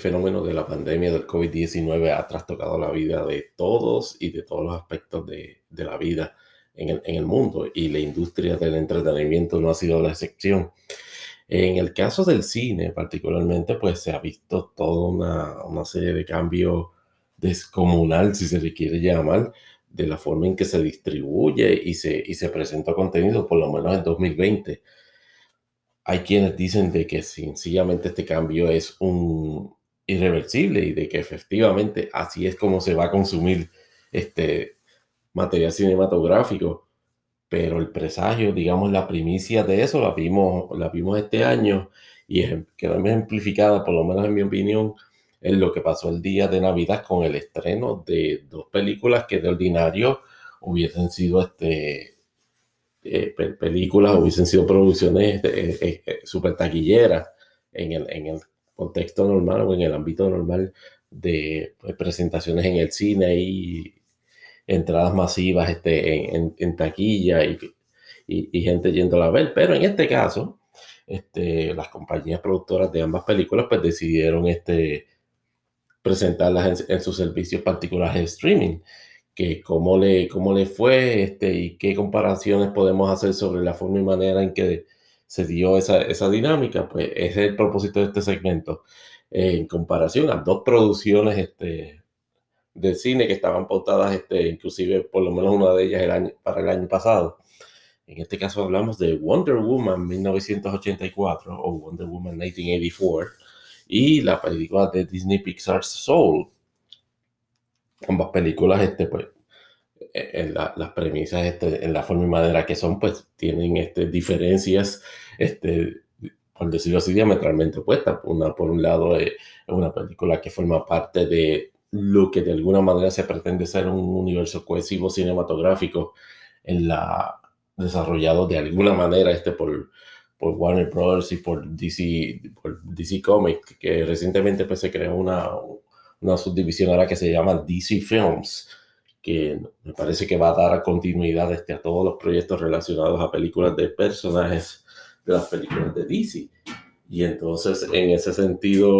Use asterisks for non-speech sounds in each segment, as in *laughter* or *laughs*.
fenómeno de la pandemia del COVID-19 ha trastocado la vida de todos y de todos los aspectos de, la vida en el, mundo y la industria del entretenimiento no ha sido la excepción. En el caso del cine particularmente, pues se ha visto toda una, una serie de cambios descomunal, si se le quiere llamar, de la forma en que se distribuye y se, y se presenta contenido, por lo menos en 2020. Hay quienes dicen de que sencillamente este cambio es un irreversible y de que efectivamente así es como se va a consumir este material cinematográfico. Pero el presagio, digamos, la primicia de eso la vimos, la vimos este año y quedó ejemplificada, por lo menos en mi opinión, en lo que pasó el día de Navidad con el estreno de dos películas que de ordinario hubiesen sido este, eh, películas, hubiesen sido producciones eh, eh, super taquilleras en el, en el contexto normal o en el ámbito normal de pues, presentaciones en el cine y entradas masivas este, en, taquilla y, y, gente yendo a ver. Pero en este caso, este, las compañías productoras de ambas películas pues decidieron este, presentarlas en, sus servicios particulares de streaming, que cómo le, cómo le fue este, y qué comparaciones podemos hacer sobre la forma y manera en que se dio esa, esa dinámica, pues ese es el propósito de este segmento. en comparación a dos producciones este, de cine que estaban pautadas, este, inclusive por lo menos una de ellas el año, para el año pasado. En este caso hablamos de Wonder Woman 1984 o Wonder Woman 1984 y la película de Disney Pixar Soul. Ambas películas, este, pues, e, en las premisas, este, en la forma y manera que son, pues tienen este, diferencias, este, por decirlo así, diametralmente opuestas. Una, por un lado, es una película que forma parte de lo que de alguna manera se pretende ser un universo cohesivo cinematográfico en la desarrollado de alguna manera este por por Warner Bros. y por DC, por DC Comics, que recientemente pues, se creó una, una subdivisión ahora que se llama DC Films, que me parece que va a dar continuidad este, a todos los proyectos relacionados a películas de personajes de las películas de DC. Y entonces, en ese sentido,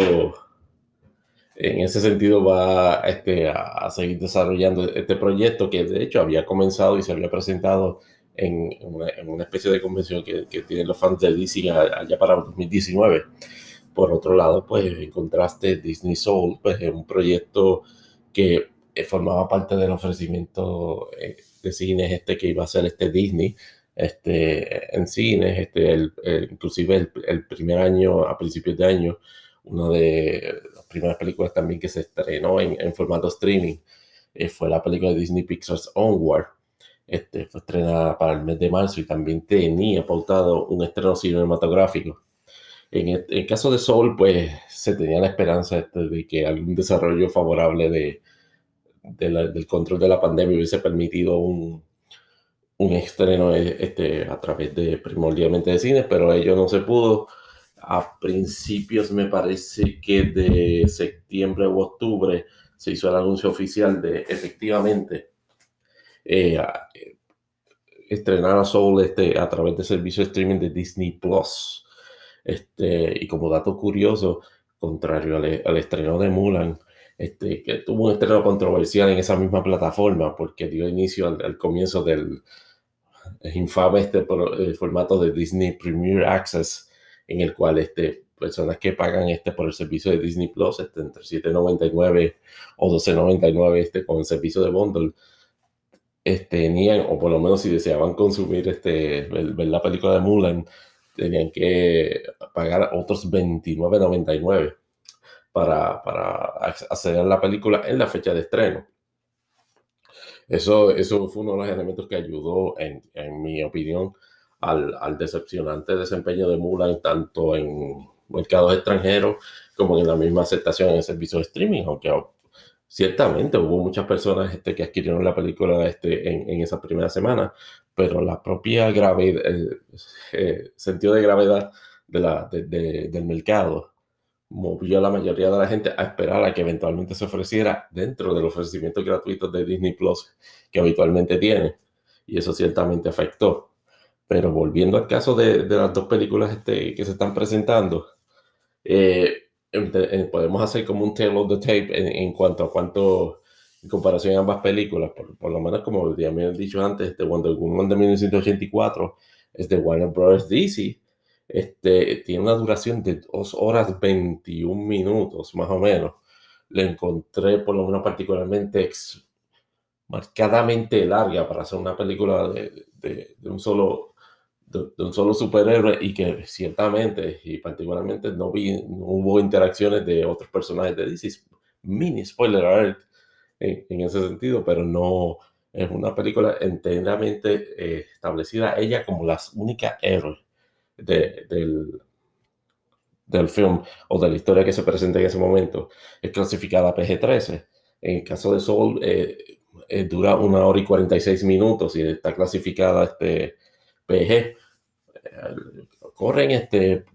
en ese sentido va este, a seguir desarrollando este proyecto que de hecho había comenzado y se había presentado en, una, especie de convención que, tienen los fans de DC allá para 2019. Por otro lado, pues en contraste, Disney Soul, pues es un proyecto que eh, formaba parte del ofrecimiento eh, de cines este que iba a ser este Disney este, en cines, este, el, inclusive el, primer año, a principios de año, una de las primeras películas también que se estrenó en, en formato streaming eh, fue la película de Disney Pixar's Onward, este, fue estrenada para el mes de marzo y también tenía pautado un estreno cinematográfico. En el, caso de Soul, pues se tenía la esperanza este, de que algún desarrollo favorable de, del control de la pandemia hubiese permitido un, un estreno este, a través de primordialmente de cines, pero ello no se pudo. A principios, me parece que de septiembre u octubre, se hizo el anuncio oficial de efectivamente eh, estrenar a Soul este, a través del servicio de streaming de Disney Plus. Este, y como dato curioso, contrario al, estreno de Mulan, este, que tuvo un estreno controversial en esa misma plataforma porque dio inicio al, comienzo del infame este, el formato de Disney Premier Access, en el cual este, personas que pagan este, por el servicio de Disney Plus, este, entre 7.99 o 12.99 este, con el servicio de bundle, tenían, o por lo menos si deseaban consumir este, ver, la película de Mulan, tenían que pagar otros 29.99 para, para acceder a la película en la fecha de estreno. Eso, eso fue uno de los elementos que ayudó, en, en mi opinión, al, al, decepcionante desempeño de Mulan, tanto en mercados extranjeros como en la misma aceptación en el servicio de streaming, aunque ciertamente hubo muchas personas este, que adquirieron la película este, en, en esa primera semana, pero la propia gravedad, el, eh, sentido de gravedad de la, del mercado movió a la mayoría de la gente a esperar a que eventualmente se ofreciera dentro del ofrecimiento gratuito de Disney Plus que habitualmente tiene. Y eso ciertamente afectó. Pero volviendo al caso de, de las dos películas este, que se están presentando, eh, podemos hacer como un table of the tape en, cuanto a cuánto, en comparación a ambas películas, por, lo menos como ya me han dicho antes, este Wonder Woman de 1984 es de Warner Bros. DC, este, tiene una duración de 2 horas 21 minutos, más o menos. Le encontré por lo menos particularmente marcadamente larga para hacer una película de, de, un solo de, un solo superhéroe y que ciertamente y particularmente no, vi, no hubo interacciones de otros personajes de DC. Mini spoiler alert en, en ese sentido, pero no es una película enteramente eh, establecida ella como la única héroe de, del, del film o de la historia que se presenta en ese momento. Es clasificada PG-13. En el caso de Soul, eh, eh, dura una hora y 46 minutos y está clasificada este PG. corren este,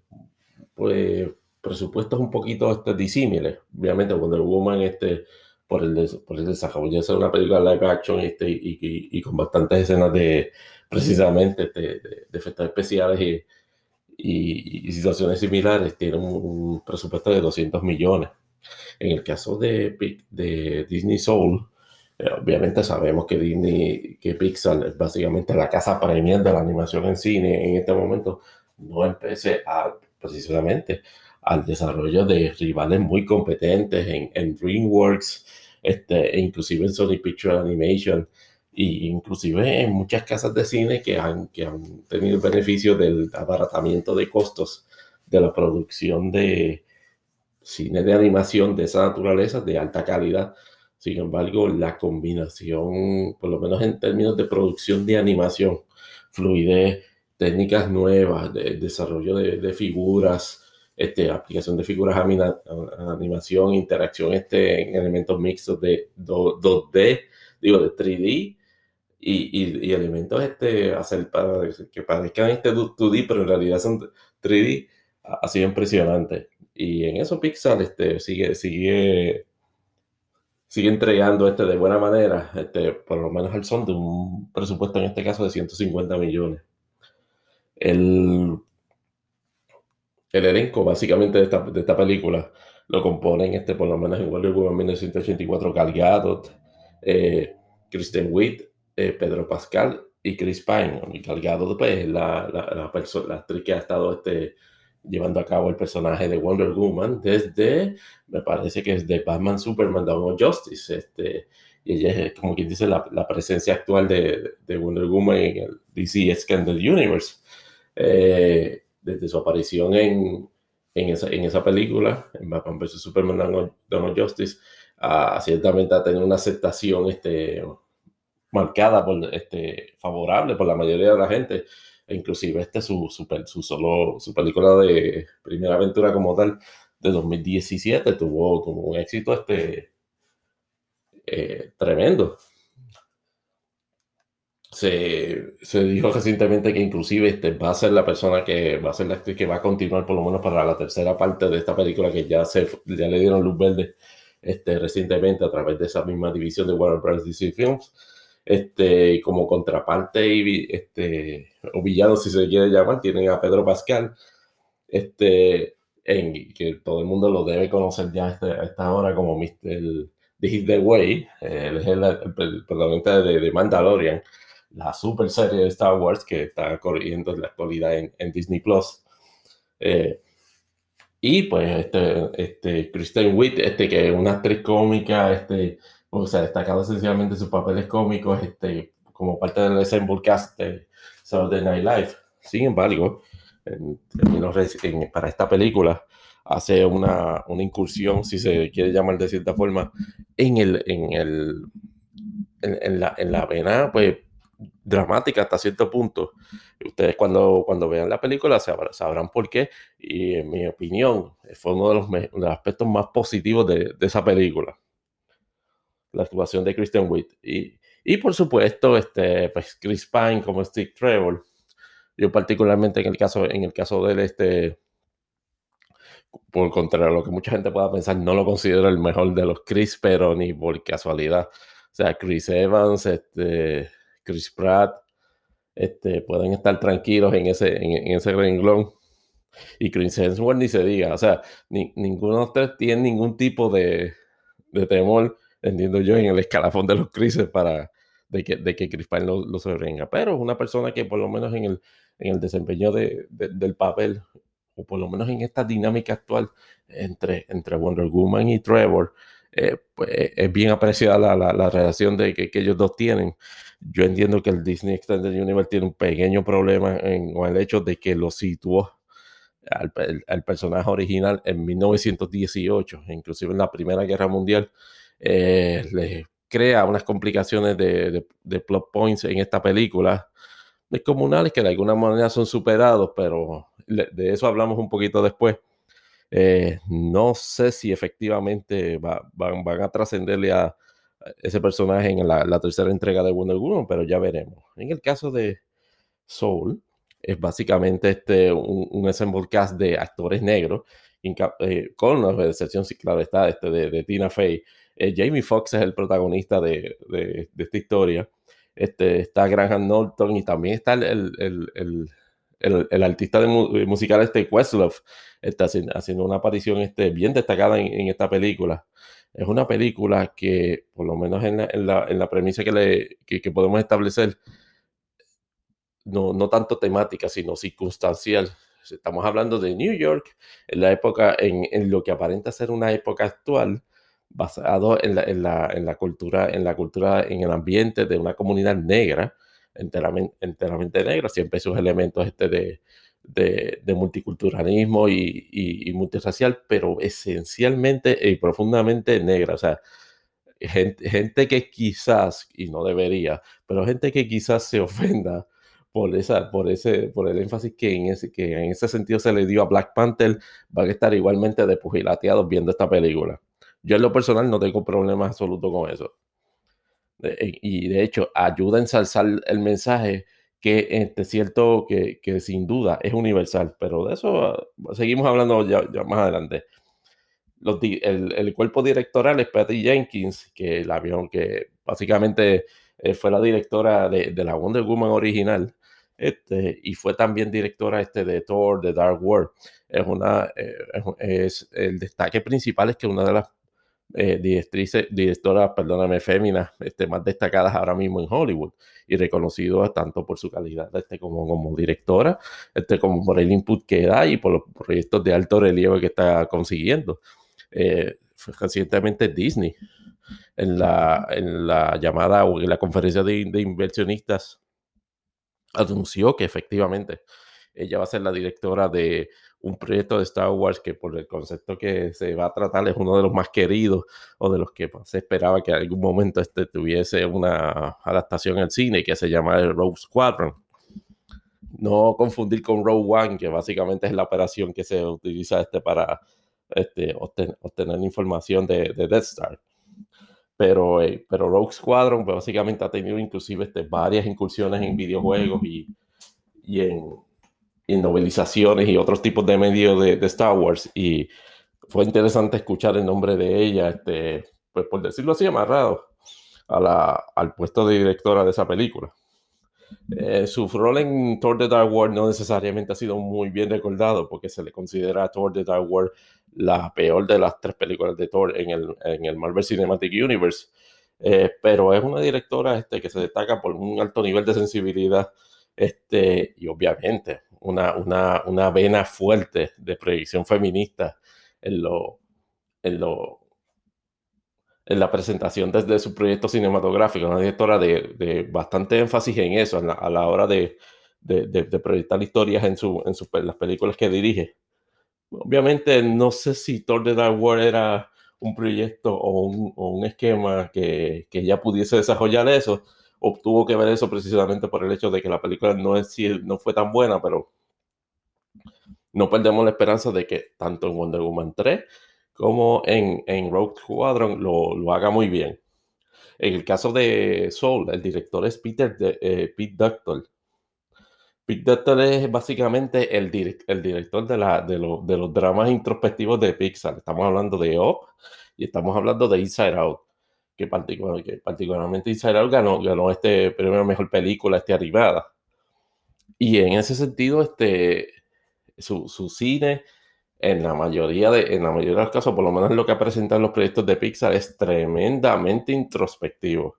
pues, presupuestos un poquito este, disímiles. Obviamente, Wonder Woman este, por el, por el desarrollo de una película live action este, y, y, con bastantes escenas de precisamente este, de, de, efectos especiales y, y, situaciones similares, tiene un, presupuesto de 200 millones. En el caso de, de Disney Soul, eh, obviamente sabemos que Disney, que Pixar es básicamente la casa premium de la animación en cine en este momento, no empecé a precisamente al desarrollo de rivales muy competentes en, DreamWorks, este, inclusive en Sony Picture Animation, e inclusive en muchas casas de cine que han, que han tenido beneficio del abaratamiento de costos de la producción de cine de animación de esa naturaleza, de alta calidad. Sin embargo, la combinación, por lo menos en términos de producción de animación, fluidez, técnicas nuevas, de, desarrollo de, de figuras, este, aplicación de figuras a, animación, interacción este, en elementos mixtos de 2, d digo, de 3D y, y, elementos este, hacer para que parezcan este 2D, pero en realidad son 3D, ha sido impresionante. Y en eso Pixar este, sigue, sigue, sigue entregando este de buena manera, este, por lo menos al son de un presupuesto en este caso de 150 millones. El el elenco básicamente de esta, de esta película lo componen, este, por lo menos en Wonder Woman 1984, Gal Gadot, eh, Kristen Witt, eh, Pedro Pascal y Chris Pine. Y Gal Gadot pues, es la, la, la, actriz que ha estado este, llevando a cabo el personaje de Wonder Woman desde, me parece que es de Batman Superman Dawn Justice. Este, y ella es, como quien dice, la, la presencia actual de, de, Wonder Woman en el DC Scandal Universe. Eh, desde su aparición en, en, esa, en esa película, en Batman vs. Superman Dawn Justice, a, ciertamente ha tenido una aceptación este, marcada, por, este, favorable por la mayoría de la gente. E inclusive este su, su, su, solo, su película de primera aventura como tal de 2017 tuvo, tuvo un éxito este, eh, tremendo se, se, dijo recientemente que inclusive este va a ser la persona que va a ser la que va a continuar por lo menos para la tercera parte de esta película que ya, se, ya le dieron luz verde este, recientemente a través de esa misma división de Warner Bros. DC Films. Este, como contraparte y, este, o villano si se quiere llamar, tienen a Pedro Pascal, este, en, que todo el mundo lo debe conocer ya este, a esta hora como Mr. The Way, él es el, protagonista de, de Mandalorian la super serie de Star Wars que está corriendo en la actualidad en, Disney Plus. Eh, y pues este, este Kristen Witt, este, que es una actriz cómica, este, o sea, destacado esencialmente sus papeles cómicos, este, como parte del ensemble cast de Saturday Night Live. Sin embargo, en, para esta película hace una, una, incursión, si se quiere llamar de cierta forma, en el, en el, en, la, en la vena, pues, dramática hasta cierto punto. Ustedes cuando, cuando vean la película sabrán, por qué. Y en mi opinión, fue uno de los, aspectos más positivos de, esa película. La actuación de Christian Witt. Y, y por supuesto, este, pues Chris Pine como Steve Trevor. Yo particularmente en el caso, en el caso de él, este, por contrario a lo que mucha gente pueda pensar, no lo considero el mejor de los Chris, pero ni por casualidad. O sea, Chris Evans, este, Chris Pratt, este, pueden estar tranquilos en ese, en, ese renglón. Y Chris Hemsworth ni se diga, o sea, ni, ninguno de tres tiene ningún tipo de, de temor, entiendo yo, en el escalafón de los crisis para de que, de que Chris Pine lo, lo. Pero es una persona que por lo menos en el, en el desempeño de, del papel, o por lo menos en esta dinámica actual entre, entre Wonder Woman y Trevor, eh, pues es bien apreciada la, la, relación de que, que, ellos dos tienen. Yo entiendo que el Disney Extended Universe tiene un pequeño problema en, con el hecho de que lo situó al, al, personaje original en 1918, inclusive en la Primera Guerra Mundial, eh, le crea unas complicaciones de, plot points en esta película descomunales que de alguna manera son superados, pero de eso hablamos un poquito después. Eh, no sé si efectivamente va, van, a trascenderle a ese personaje en la, la, tercera entrega de Wonder Woman, pero ya veremos. En el caso de Soul, es básicamente este, un, un ensemble cast de actores negros, eh, con una excepción, sí, claro, está este de Tina Fey. Eh, Jamie Foxx es el protagonista de, de, esta historia. Este, está Graham Norton y también está el, el, el el, el, artista de mu musical este Questlove está haciendo, una aparición este, bien destacada en, esta película. Es una película que, por lo menos en la, en la, en la premisa que, le, que, podemos establecer, no, no tanto temática, sino circunstancial. Estamos hablando de New York, en la época, en, en lo que aparenta ser una época actual, basado en la, en la, en la cultura, en la cultura, en el ambiente de una comunidad negra, enteramente, enteramente negra, siempre sus elementos este de, de, multiculturalismo y, y, y, pero esencialmente y profundamente negra. O sea, gente, gente que quizás, y no debería, pero gente que quizás se ofenda por, esa, por, ese, por el énfasis que en, ese, que en ese sentido se le dio a Black Panther, van a estar igualmente despugilateados viendo esta película. Yo en lo personal no tengo problema absoluto con eso. Eh, y de hecho ayuda a ensalzar el mensaje que es este, cierto que, que, sin duda es universal, pero de eso ah, seguimos hablando ya, más adelante. El, el, cuerpo directoral es Patty Jenkins, que la vio, que básicamente eh, fue la directora de, la Wonder Woman original, este, y fue también directora este, de Thor, de Dark World. Es, una, eh, es, el destaque principal es que una de las eh, directrices, directoras, perdóname, féminas este, más destacadas ahora mismo en Hollywood y reconocido tanto por su calidad este, como, como directora, este, como por el input que da y por los proyectos de alto relieve que está consiguiendo. Eh, recientemente Disney, en la, en la llamada o en la conferencia de, de inversionistas, anunció que efectivamente ella va a ser la directora de un proyecto de Star Wars que por el concepto que se va a tratar es uno de los más queridos o de los que se esperaba que en algún momento este tuviese una adaptación al cine que se llama el Rogue Squadron. No confundir con Rogue One, que básicamente es la operación que se utiliza este para este, obtener información de, de, Death Star. Pero, eh, pero Rogue Squadron pues, básicamente ha tenido inclusive este, varias incursiones en videojuegos y, y en, y novelizaciones y otros tipos de medios de, de, Star Wars. Y fue interesante escuchar el nombre de ella, este, pues por decirlo así, amarrado a la, al puesto de directora de esa película. Eh, su rol en Thor The Dark World no necesariamente ha sido muy bien recordado porque se le considera a Thor The Dark World la peor de las tres películas de Thor en el, en el Marvel Cinematic Universe. Eh, pero es una directora este, que se destaca por un alto nivel de sensibilidad este, y obviamente una, una, una vena fuerte de proyección feminista en, lo, en, lo, en la presentación desde su proyecto cinematográfico, una directora de, de bastante énfasis en eso la, a la hora de, de, de, proyectar historias en, su, en su, las películas que dirige. Obviamente no sé si Thor de Dark World era un proyecto o un, o un esquema que, que ella pudiese desarrollar eso, obtuvo que ver eso precisamente por el hecho de que la película no, es, no fue tan buena, pero no perdemos la esperanza de que tanto en Wonder Woman 3 como en, en Rogue Squadron lo, lo, haga muy bien. En el caso de Soul, el director es Peter de, eh, Pete Doctor. Pete Doctor es básicamente el, direct, el director de, la, de, lo, de, los dramas introspectivos de Pixar. Estamos hablando de Up y estamos hablando de Inside Out. Que, particular, que particularmente Out ganó, ganó este premio mejor película este animada. Y en ese sentido, este, su, su cine en la mayoría de, en la mayoría de los casos, por lo menos lo que presentan los proyectos de Pixar, es tremendamente introspectivo.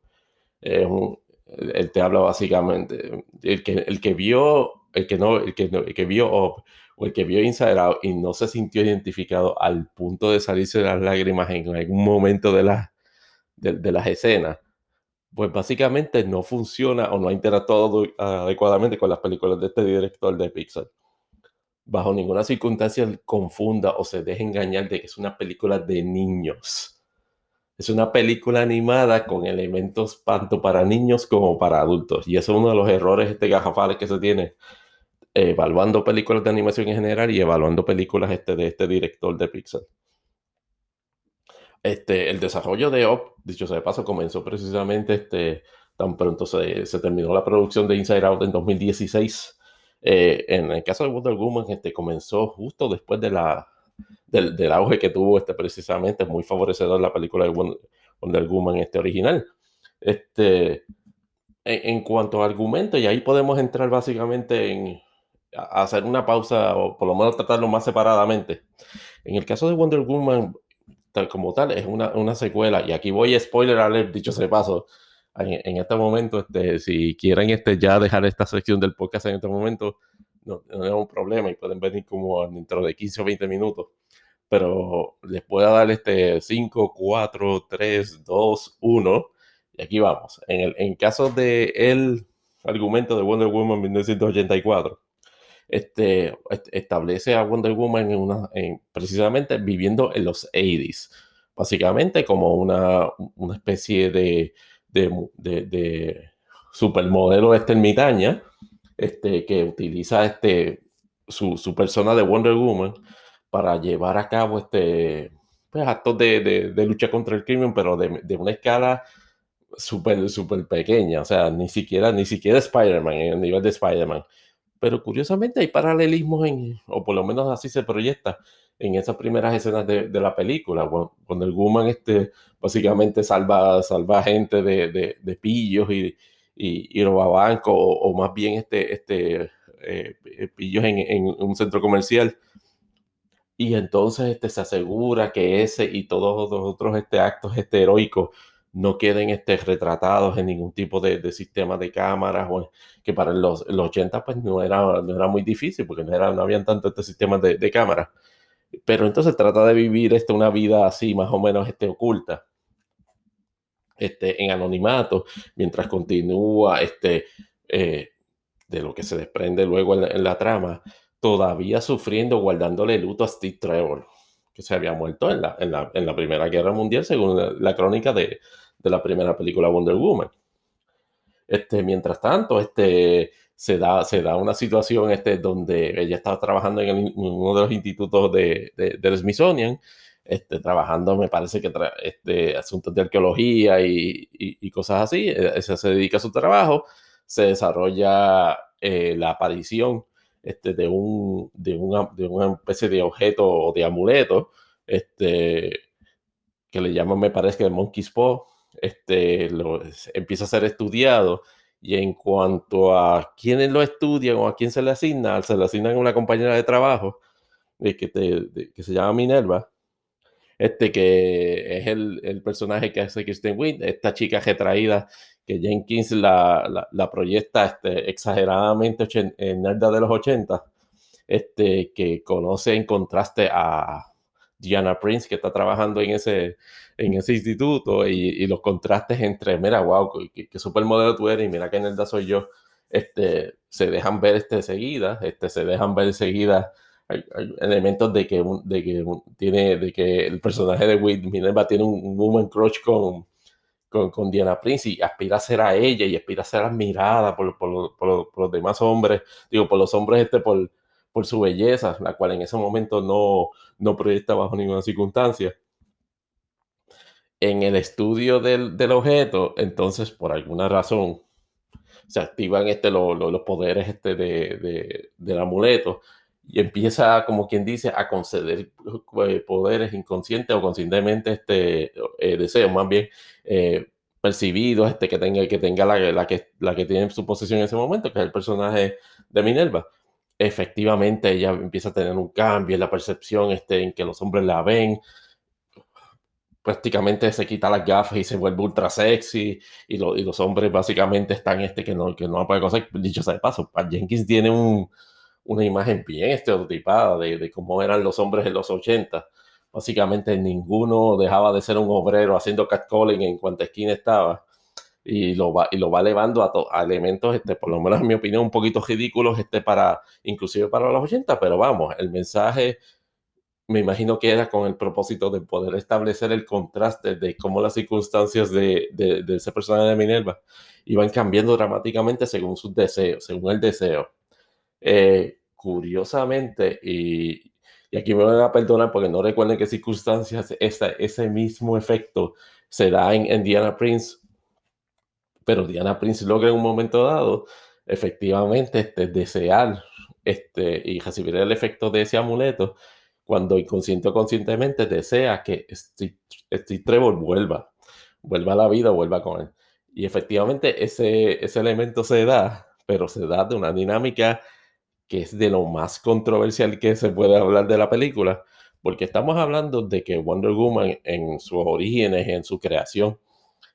él te habla básicamente, el que, el que vio, el que no, el que, el que vio o el que vio Inside Out y no se sintió identificado al punto de salirse las lágrimas en algún momento de, la, de, las escenas, pues básicamente no funciona o no ha interactuado adecuadamente con las películas de este director de Pixar bajo ninguna circunstancia confunda o se deje engañar de que es una película de niños. Es una película animada con elementos tanto para niños como para adultos. Y eso es uno de los errores este gafafales que se tiene evaluando películas de animación en general y evaluando películas este, de este director de Pixar. Este, el desarrollo de Op, dicho sea de paso, comenzó precisamente este, tan pronto se, se terminó la producción de Inside Out en 2016 eh, en el caso de Wonder Woman, este, comenzó justo después de la, del, auge que tuvo este, precisamente, muy favorecedor la película de Wonder, Woman este, original. Este, en, cuanto a argumento, y ahí podemos entrar básicamente en hacer una pausa o por lo menos tratarlo más separadamente. En el caso de Wonder Woman, tal como tal, es una, una secuela, y aquí voy a spoiler alert, dicho de paso, en, este momento, este, si quieren este, ya dejar esta sección del podcast en este momento, no, no es un problema y pueden venir como dentro de 15 o 20 minutos. Pero les puedo dar este 5, 4, 3, 2, 1. Y aquí vamos. En el en caso de argumento de Wonder Woman 1984, este, establece a Wonder Woman precisamente viviendo en los 80s. Básicamente como una, una especie de de, de, supermodelo esta ermitaña, este, que utiliza este, su, persona de Wonder Woman para llevar a cabo este, pues, actos de, de, lucha contra el crimen, pero de, una escala súper pequeña, o sea, ni siquiera, ni siquiera Spider-Man, en el nivel de Spider-Man. Pero curiosamente hay paralelismos, en, o por lo menos así se proyecta, en esas primeras escenas de, de la película, cuando, el Woman este, básicamente salva, salva gente de, de, pillos y, y, y roba bancos, o, más bien este, este, eh, pillos en, en, un centro comercial. Y entonces este, se asegura que ese y todos los otros este, actos este, heroicos no queden este, retratados en ningún tipo de, de sistema de cámaras, que para los, los 80 pues no era, no era muy difícil, porque no, era, no habían tanto este sistema de, de cámaras pero entonces trata de vivir este, una vida así, más o menos este, oculta, este, en anonimato, mientras continúa este, eh, de lo que se desprende luego en la, trama, todavía sufriendo, guardándole luto a Steve Trevor, que se había muerto en la, en la, en la Primera Guerra Mundial, según la, crónica de, de, la primera película Wonder Woman. Este, mientras tanto, este, se da, se da una situación este, donde ella estaba trabajando en, uno de los institutos de, de, del Smithsonian, este, trabajando, me parece que este, asuntos de arqueología y, y, cosas así. E, ella se dedica a su trabajo, se desarrolla eh, la aparición este, de, un, de, una, de una especie de objeto o de amuleto este, que le llaman, me parece que el Monkey's Paw. Este, lo, empieza a ser estudiado y en cuanto a quiénes lo estudian o a quién se le asigna, se le asignan a una compañera de trabajo eh, que, que se llama Minerva, este que es el, personaje que hace Kristen Wiig, esta chica retraída que Jenkins la, la, proyecta este, exageradamente en nerda de los 80, este, que conoce en contraste a Diana Prince, que está trabajando en ese, en ese instituto, y, los contrastes entre, mira, wow, qué, qué supermodelo tú eres, y mira qué nerda soy yo, este, se dejan ver este, seguida, este, se dejan ver seguida hay, elementos de que, de que tiene, de que el personaje de Wade Minerva tiene un, woman crush con, con, Diana Prince y aspira a ser a ella y aspira a ser admirada por, por, por los demás hombres, digo, por los hombres este, por, por su belleza, la cual en ese momento no, no proyecta bajo ninguna circunstancia. En el estudio del, del objeto, entonces, por alguna razón, se activan este, los poderes este de, de, del amuleto y empieza, como quien dice, a conceder eh, poderes inconscientes o conscientemente este, eh, deseos, más bien eh, percibidos este, que tenga, que tenga la, la, que, la que tiene en su posesión en ese momento, que es el personaje de Minerva efectivamente ella empieza a tener un cambio en la percepción este, en que los hombres la ven. Prácticamente se quita las gafas y se vuelve ultra sexy. Y, y los hombres básicamente están este que no, que no puede cosa. Dicho sea de paso, Pat Jenkins tiene un, una imagen bien estereotipada de, de, cómo eran los hombres en los 80. Básicamente ninguno dejaba de ser un obrero haciendo catcalling en cuanta esquina estaba y lo va, y lo va elevando a, a, elementos, este, por lo menos en mi opinión, un poquito ridículos, este, para, inclusive para los 80, pero vamos, el mensaje me imagino que era con el propósito de poder establecer el contraste de cómo las circunstancias de, de, de ese personaje de Minerva iban cambiando dramáticamente según sus deseos, según el deseo. Eh, curiosamente, y, y, aquí me van a perdonar porque no recuerden qué circunstancias ese, ese mismo efecto se da en, en Diana Prince, pero Diana Prince logra en un momento dado efectivamente este, desear este, y recibir el efecto de ese amuleto cuando inconsciente o conscientemente desea que Steve, Trevor vuelva, vuelva a la vida, vuelva con él. Y efectivamente ese, ese elemento se da, pero se da de una dinámica que es de lo más controversial que se puede hablar de la película, porque estamos hablando de que Wonder Woman en sus orígenes, en su creación,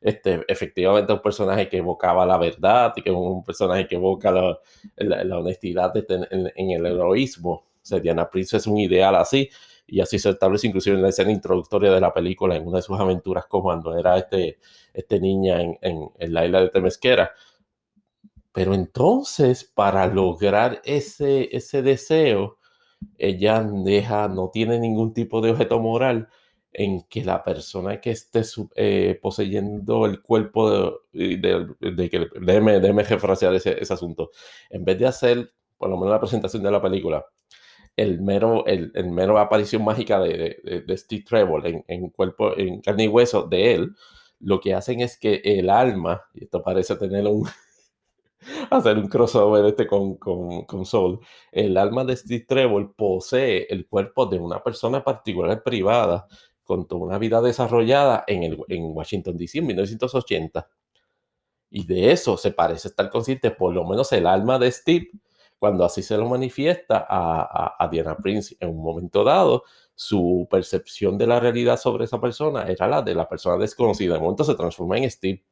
este, efectivamente un personaje que evocaba la verdad y que un personaje que evoca la, honestidad en, el heroísmo. O sea, Diana Prince es un ideal así y así se establece inclusive en la escena introductoria de la película, en una de sus aventuras como cuando era este, este niña en, en la isla de Temesquera. Pero entonces, para lograr ese, ese deseo, ella deja, no tiene ningún tipo de objeto moral en que la persona que esté eh, poseyendo el cuerpo de, de, de déjeme, déjeme refrasear ese, asunto, en vez de hacer, por lo menos la presentación de la película, el mero, el, mero aparición mágica de, de, de Steve Trevor en, en, cuerpo, en carne y hueso de él, lo que hacen es que el alma, y esto parece tener un, *laughs* hacer un crossover este con, con, con, Soul. El alma de Steve Trevor posee el cuerpo de una persona particular privada con toda una vida desarrollada en, el, en Washington, D.C. en 1980. Y de eso se parece estar consciente, por lo menos el alma de Steve, cuando así se lo manifiesta a, a, a Diana Prince en un momento dado, su percepción de la realidad sobre esa persona era la de la persona desconocida. Un momento se transforma en Steve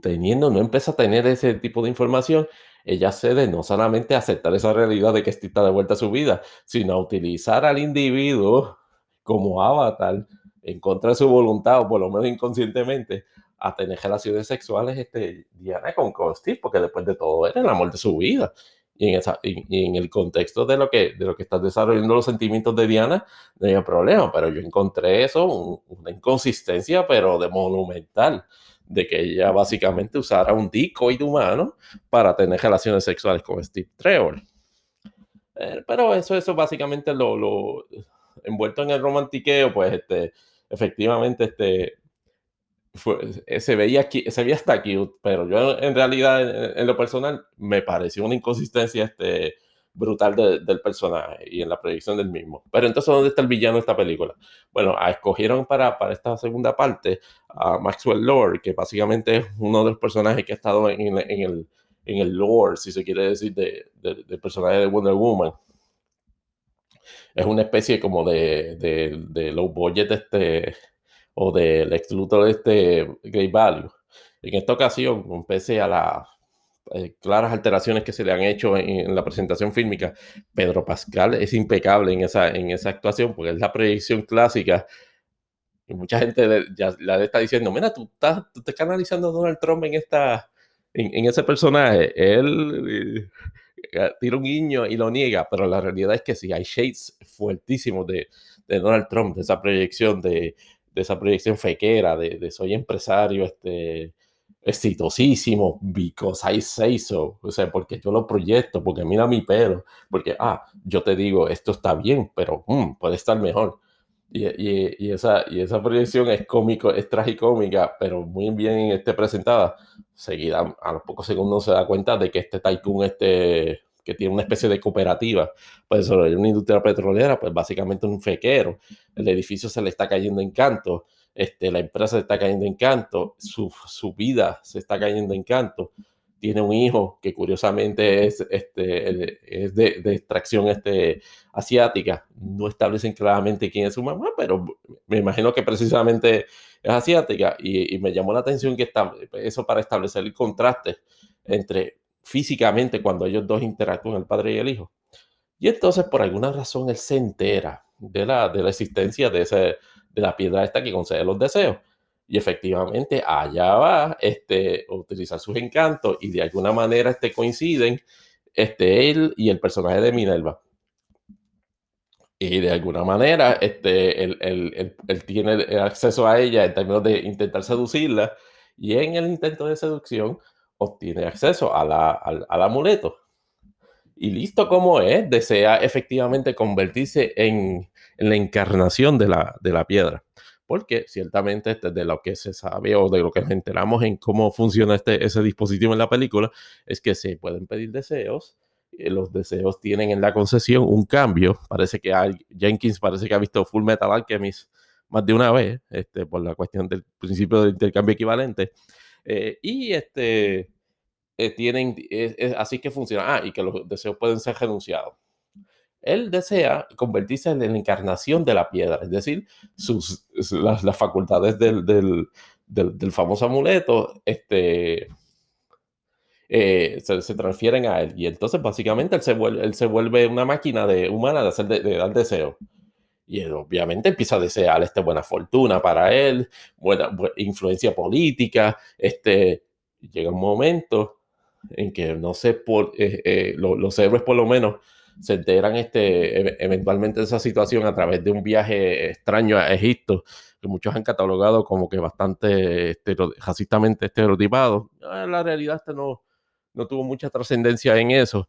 teniendo, no empieza a tener ese tipo de información, ella cede no solamente a aceptar esa realidad de que está de vuelta a su vida, sino a utilizar al individuo como avatar en contra de su voluntad, o por lo menos inconscientemente, a tener relaciones sexuales este, Diana con, con Steve, porque después de todo era el amor de su vida. Y en, esa, y, en el contexto de lo, que, de lo que estás desarrollando los sentimientos de Diana, no hay problema, pero yo encontré eso, un, una inconsistencia, pero de monumental de que ella básicamente usara un decoy humano para tener relaciones sexuales con Steve Trevor. Eh, pero eso, eso básicamente lo, lo, envuelto en el romantiqueo, pues este, efectivamente este, eh, se veía se veía hasta cute, pero yo en realidad en, en, lo personal me pareció una inconsistencia este, brutal de, del personaje y en la predicción del mismo. Pero entonces, ¿dónde está el villano de esta película? Bueno, escogieron para, para esta segunda parte a Maxwell Lord, que básicamente es uno de los personajes que ha estado en, en, el, en el lore, si se quiere decir, del de, de personaje de Wonder Woman. Es una especie como de, de, de low este, o del ex este Great Value. En esta ocasión, pese a la eh, claras alteraciones que se le han hecho en, en, la presentación fílmica, Pedro Pascal es impecable en esa, en esa actuación porque es la proyección clásica. Y mucha gente ya la está diciendo, mira, tú estás, tú estás canalizando a Donald Trump en, esta, en, en ese personaje. Él eh, tira un guiño y lo niega, pero la realidad es que sí, hay shades fuertísimos de, de Donald Trump, de esa proyección, de, de esa proyección fequera, de, de soy empresario, este, exitosísimo because I say so, o sea, porque yo lo proyecto, porque mira mi pelo, porque, ah, yo te digo, esto está bien, pero mm, puede estar mejor. Y, y, y, esa, y esa proyección es cómico, es tragicómica, pero muy bien este, presentada. Seguida, a los pocos segundos se da cuenta de que este tycoon, este, que tiene una especie de cooperativa, pues una industria petrolera, pues básicamente un fequero. El edificio se le está cayendo en canto este, la empresa se está cayendo en canto, su, su, vida se está cayendo en canto, tiene un hijo que curiosamente es, este, es de, extracción este, asiática. No establecen claramente quién es su mamá, pero me imagino que precisamente es asiática. Y, me llamó la atención que está, eso para establecer el contraste entre físicamente cuando ellos dos interactúan, el padre y el hijo. Y entonces, por alguna razón, él se entera de la, de la existencia de, ese, la piedra esta que concede los deseos y efectivamente allá va este, utilizar sus encantos y de alguna manera este, coinciden este, él y el personaje de Minerva. Y de alguna manera este, él, él, él, tiene acceso a ella en términos de intentar seducirla y en el intento de seducción obtiene acceso a la, al, al amuleto. Y listo como es, desea efectivamente convertirse en, la encarnación de la, piedra porque ciertamente este, de lo que se sabe o de lo que nos enteramos en cómo funciona este, ese dispositivo en la película es que se pueden pedir deseos. Eh, los deseos tienen en la concesión un cambio. Parece que Jenkins parece que ha visto Full Metal Alchemist más de una vez, este, por la cuestión del principio de intercambio equivalente. Eh, y este, eh, tienen, así que funciona. Ah, y que los deseos pueden ser renunciados él desea convertirse en la encarnación de la piedra, es decir, sus, las, facultades del, del, famoso amuleto este, eh, se, transfieren a él. Y entonces básicamente él se vuelve, él se vuelve una máquina de, humana de, hacer, de, dar deseo. Y él obviamente empieza a desear este, buena fortuna para él, buena, influencia política. Este, llega un momento en que, no sé, por, eh, eh, los héroes por lo menos se enteran este, eventualmente de esa situación a través de un viaje extraño a Egipto, que muchos han catalogado como que bastante racistamente estereotipado. Ah, la realidad este no, no tuvo mucha trascendencia en eso,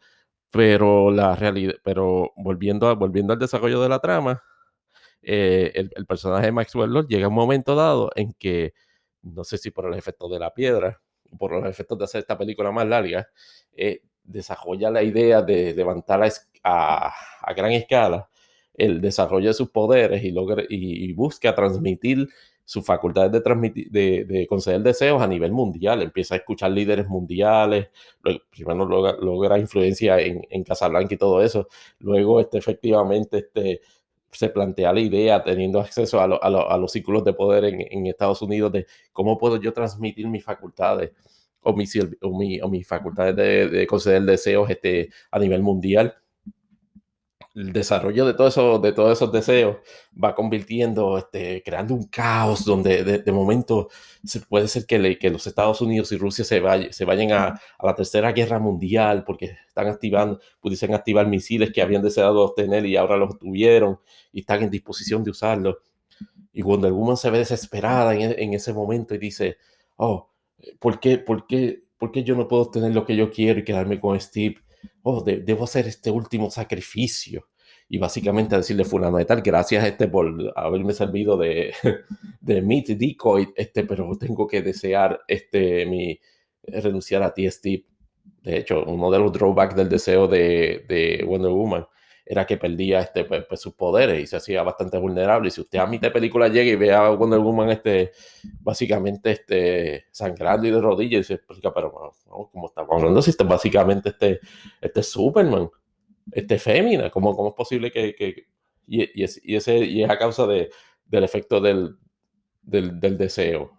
pero la realidad, pero volviendo, volviendo al desarrollo de la trama, eh, el, personaje de Maxwell Lord llega a un momento dado en que, no sé si por el efecto de la piedra, por los efectos de hacer esta película más larga, eh, desarrolla la idea de levantar a, gran escala el desarrollo de sus poderes y, logra, y, busca transmitir sus facultades de, transmitir, de, conceder deseos a nivel mundial. Empieza a escuchar líderes mundiales, primero logra, logra influencia en, en, Casablanca y todo eso. Luego, este, efectivamente, este, se plantea la idea, teniendo acceso a, a, los círculos de poder en, Estados Unidos, de cómo puedo yo transmitir mis facultades o, mis, o, mis facultades de, conceder deseos este, a nivel mundial. El desarrollo de, todo eso, de todos esos deseos va convirtiendo, este, creando un caos donde de, momento se puede ser que, que, los Estados Unidos y Rusia se, se vayan a, a, la tercera guerra mundial porque están activando, pudiesen activar misiles que habían deseado obtener y ahora los tuvieron y están en disposición de usarlos. Y Wonder Woman se ve desesperada en, en ese momento y dice, oh, ¿por qué, por, qué, ¿por qué yo no puedo tener lo que yo quiero y quedarme con Steve? Oh, debo hacer este último sacrificio. Y básicamente decirle fulano de tal, gracias este por haberme servido de, *laughs* de meet decoy, este, pero tengo que desear este, mi, renunciar a ti, Steve. De hecho, uno de los drawbacks del deseo de, de Wonder Woman era que perdía este, pues, pues, sus poderes y se hacía bastante vulnerable. Y si usted a mitad de película llega y ve a Wonder Woman este, básicamente este, sangrando y de rodillas, y se explica, pero como estamos hablando, si este, básicamente este, este Superman, este fémina, ¿cómo, cómo es posible que... que y, y, es, y, ese, y es a causa de, del efecto del, del, del deseo.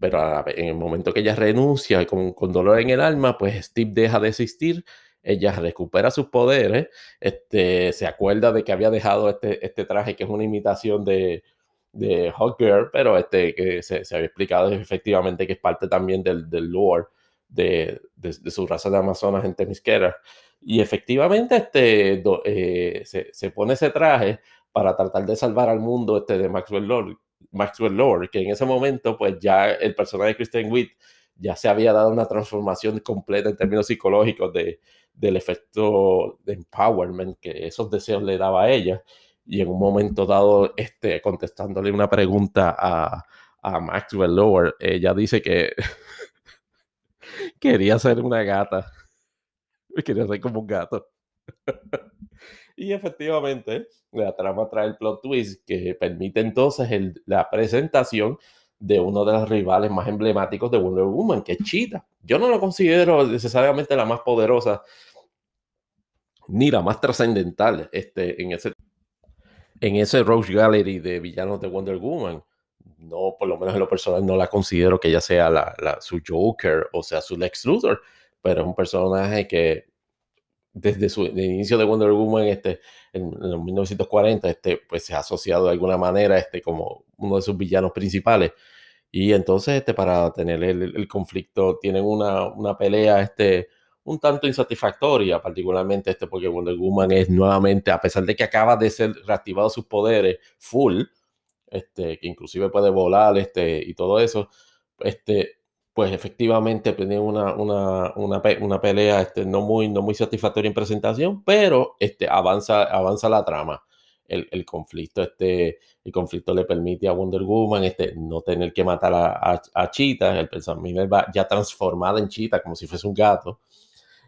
Pero en el momento que ella renuncia con, con dolor en el alma, pues Steve deja de existir ella recupera sus poderes, este, se acuerda de que había dejado este, este traje que es una imitación de, de Girl, pero este, que se, había explicado efectivamente que es parte también del, del lore de, de, su raza de Amazonas en Temisquera. Y efectivamente este, eh, se, se, pone ese traje para tratar de salvar al mundo este, de Maxwell Lord, Maxwell Lord, que en ese momento pues ya el personaje de Kristen Witt ya se había dado una transformación completa en términos psicológicos de, del efecto de empowerment que esos deseos le daba a ella. Y en un momento dado, este, contestándole una pregunta a, a Maxwell Lower, ella dice que *laughs* quería ser una gata. *laughs* Quería ser como un gato. *laughs* y efectivamente, la trama trae el plot twist que permite entonces la presentación de uno de los rivales más emblemáticos de Wonder Woman, que es Cheetah. Yo no lo considero necesariamente la más poderosa ni la más trascendental este, en ese en ese Gallery de villanos de Wonder Woman. No, por lo menos en lo personal, no la considero que ella sea la, su Joker o sea su Lex Luthor, pero es un personaje que desde su el inicio de Wonder Woman este, en, 1940 este, pues se ha asociado de alguna manera este, como uno de sus villanos principales. Y entonces, este, para tener el, conflicto, tienen una, una, pelea este, un tanto insatisfactoria, particularmente este, porque Wonder Woman es nuevamente, a pesar de que acaba de ser reactivado sus poderes full, este, que inclusive puede volar este, y todo eso, este, pues efectivamente tiene una, una, una, una, pelea este, no, muy, no muy satisfactoria en presentación, pero este, avanza, avanza la trama. El, el, conflicto, este, el conflicto le permite a Wonder Woman este, no tener que matar a, a, Cheetah, el personaje va ya transformada en Cheetah como si fuese un gato.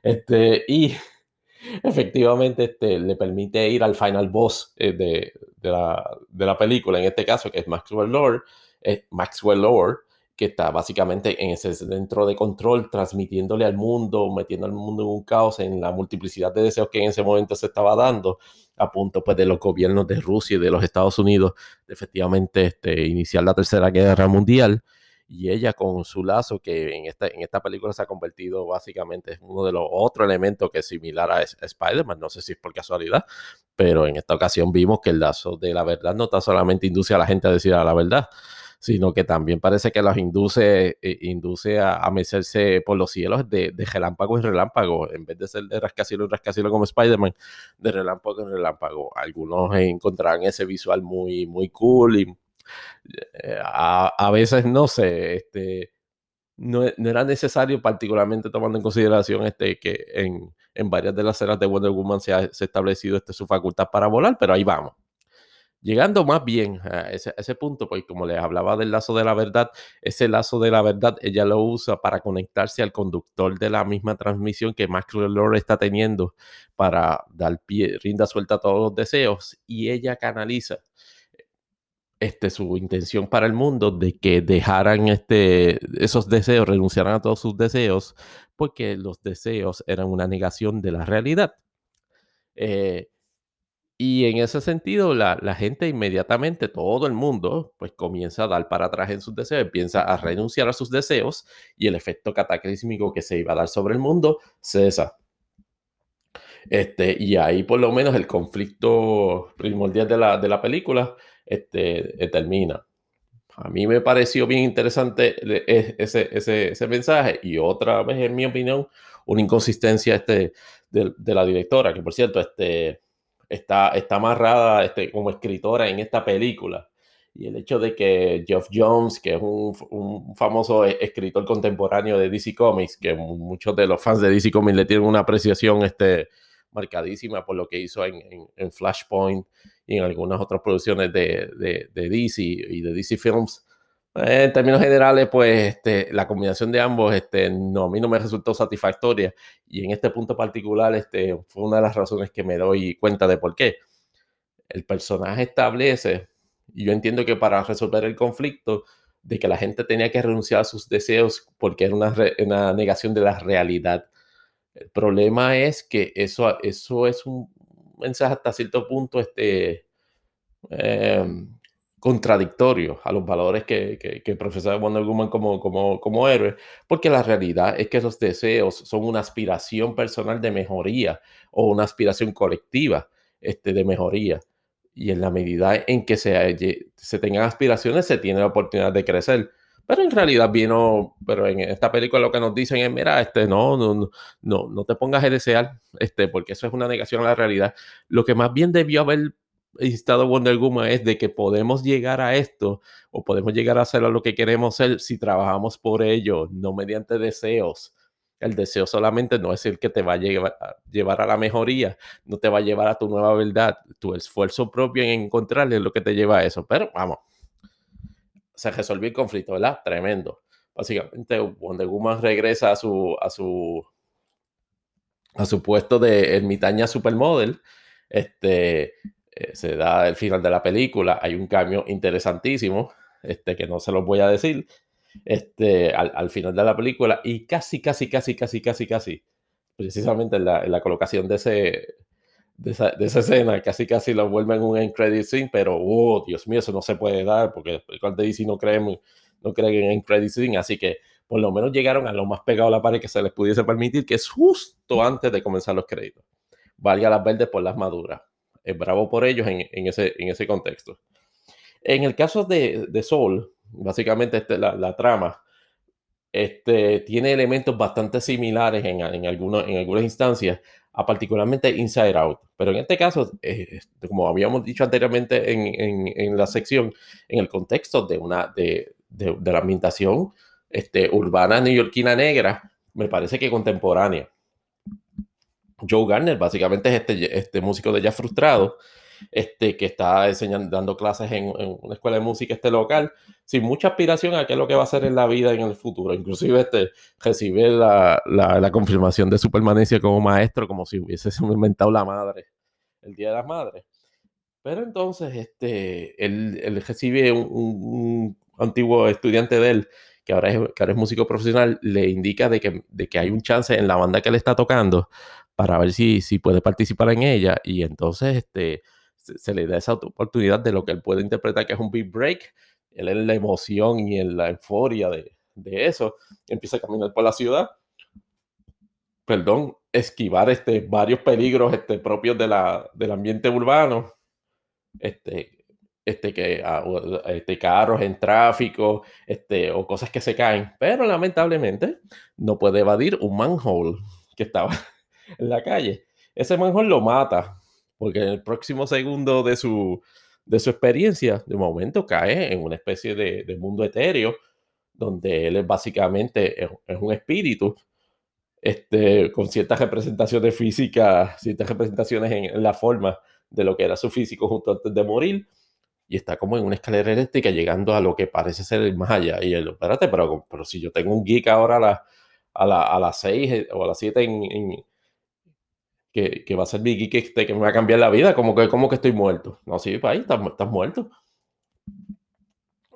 Este, y *laughs* efectivamente este, le permite ir al final boss eh, de, de, la, de, la, película, en este caso, que es Maxwell Lord, es Maxwell Lord, que está básicamente en ese centro de control, transmitiéndole al mundo, metiendo al mundo en un caos, en la multiplicidad de deseos que en ese momento se estaba dando, a punto pues, de los gobiernos de Rusia y de los Estados Unidos, de efectivamente este, iniciar la Tercera Guerra Mundial. Y ella con su lazo, que en esta, en esta película se ha convertido básicamente en uno de los otros elementos que es similar a, a Spider-Man, no sé si es por casualidad, pero en esta ocasión vimos que el lazo de la verdad no tan solamente induce a la gente a decir la verdad, sino que también parece que los induce, eh, induce a, a, mecerse por los cielos de, de, relámpago en relámpago, en vez de ser de rascacielos en rascacielos como Spider-Man, de relámpago en relámpago. Algunos encontrarán ese visual muy, muy cool y eh, a, a, veces, no sé, este, no, no, era necesario, particularmente tomando en consideración este, que en, en varias de las escenas de Wonder Woman se ha, se ha establecido este, su facultad para volar, pero ahí vamos. Llegando más bien a ese, punto, pues como les hablaba del lazo de la verdad, ese lazo de la verdad ella lo usa para conectarse al conductor de la misma transmisión que Maxwell Lord está teniendo para dar pie, rinda suelta a todos los deseos y ella canaliza este, su intención para el mundo de que dejaran este, esos deseos, renunciaran a todos sus deseos, porque los deseos eran una negación de la realidad. Eh, y en ese sentido, la, la, gente inmediatamente, todo el mundo, pues comienza a dar para atrás en sus deseos, empieza a renunciar a sus deseos y el efecto cataclísmico que se iba a dar sobre el mundo cesa. Este, y ahí por lo menos el conflicto primordial de la, de la película este, eh, termina. A mí me pareció bien interesante e, ese, ese, ese, mensaje y otra vez, en mi opinión, una inconsistencia este, de, de la directora, que por cierto, este está, está amarrada este, como escritora en esta película. Y el hecho de que Geoff Jones, que es un, un, famoso e, escritor contemporáneo de DC Comics, que muchos de los fans de DC Comics le tienen una apreciación este, marcadísima por lo que hizo en, en, Flashpoint y en algunas otras producciones de, de, DC y de DC Films, eh, en términos generales, pues este, la combinación de ambos este, no, a mí no me resultó satisfactoria y en este punto particular este, fue una de las razones que me doy cuenta de por qué. El personaje establece, y yo entiendo que para resolver el conflicto, de que la gente tenía que renunciar a sus deseos porque era una, una negación de la realidad. El problema es que eso, eso es un mensaje hasta cierto punto este, eh, contradictorio a los valores que, que, que profesa Wonder Woman como, como, como héroe, porque la realidad es que esos deseos son una aspiración personal de mejoría o una aspiración colectiva este, de mejoría. Y en la medida en que se, se tengan aspiraciones, se tiene la oportunidad de crecer. Pero en realidad vino, pero en esta película lo que nos dicen es, mira, este, no, no, no, no te pongas a desear, este, porque eso es una negación a la realidad. Lo que más bien debió haber instado Wonder Woman es de que podemos llegar a esto o podemos llegar a hacer lo que queremos ser si trabajamos por ello, no mediante deseos. El deseo solamente no es el que te va a llevar, a llevar a la mejoría, no te va a llevar a tu nueva verdad. Tu esfuerzo propio en encontrarle es lo que te lleva a eso. Pero vamos, se resolvió el conflicto, ¿verdad? Tremendo. Básicamente, Wonder Woman regresa a su, a su, a su puesto de ermitaña supermodel. Este, eh, se da el final de la película, hay un cambio interesantísimo. este, que no se los voy a decir, este, al, final de la película y casi, casi, casi, casi, casi, casi, precisamente en la, en la colocación de, ese, de, esa, escena, casi, casi lo vuelven un end credit scene, pero, oh, Dios mío, eso no se puede dar porque el de DC no creemos, no creen en end credit scene, así que por lo menos llegaron a lo más pegado a la pared que se les pudiese permitir, que es justo antes de comenzar los créditos. Valga las verdes por las maduras. Es bravo por ellos en, ese, en ese contexto. En el caso de, de Soul, básicamente este, la, la, trama este, tiene elementos bastante similares en, en, algunos, en algunas instancias, a particularmente Inside Out. Pero en este caso, eh, como habíamos dicho anteriormente en, en, la sección, en el contexto de, una, de, de la ambientación este, urbana neoyorquina negra, me parece que contemporánea. Joe Garner básicamente es este, este músico de jazz frustrado, este, que está enseñando, dando clases en, una escuela de música este local, sin mucha aspiración a qué es lo que va a hacer en la vida en el futuro. Inclusive este, recibe la, la, confirmación de su permanencia como maestro, como si hubiese inventado la madre, el Día de las Madres. Pero entonces este, él, él recibe un, un, antiguo estudiante de él que ahora, es, que ahora es músico profesional, le indica de que, de que hay un chance en la banda que le está tocando para ver si, si puede participar en ella y entonces este, se, se, le da esa oportunidad de lo que él puede interpretar que es un beat break, él en la emoción y en la euforia de, de eso, empieza a caminar por la ciudad, perdón, esquivar este, varios peligros este, propios de la, del ambiente urbano, este, este, que, ah, este, carros en tráfico este, o cosas que se caen, pero lamentablemente no puede evadir un manhole que estaba en la calle. Ese manhole lo mata, porque en el próximo segundo de su, de su experiencia, de momento cae en una especie de, mundo etéreo, donde él es básicamente es, un espíritu este, con ciertas representaciones físicas, ciertas representaciones en, en, la forma de lo que era su físico justo antes de morir, y está como en una escalera eléctrica llegando a lo que parece ser el allá. Y él, espérate, pero, pero si yo tengo un geek ahora a, la, a, la, a las 6 eh, o a las 7 en, en, que, que, va a ser mi geek este, que me va a cambiar la vida, como que, como que estoy muerto. No, sí, pues ahí estás, estás muerto.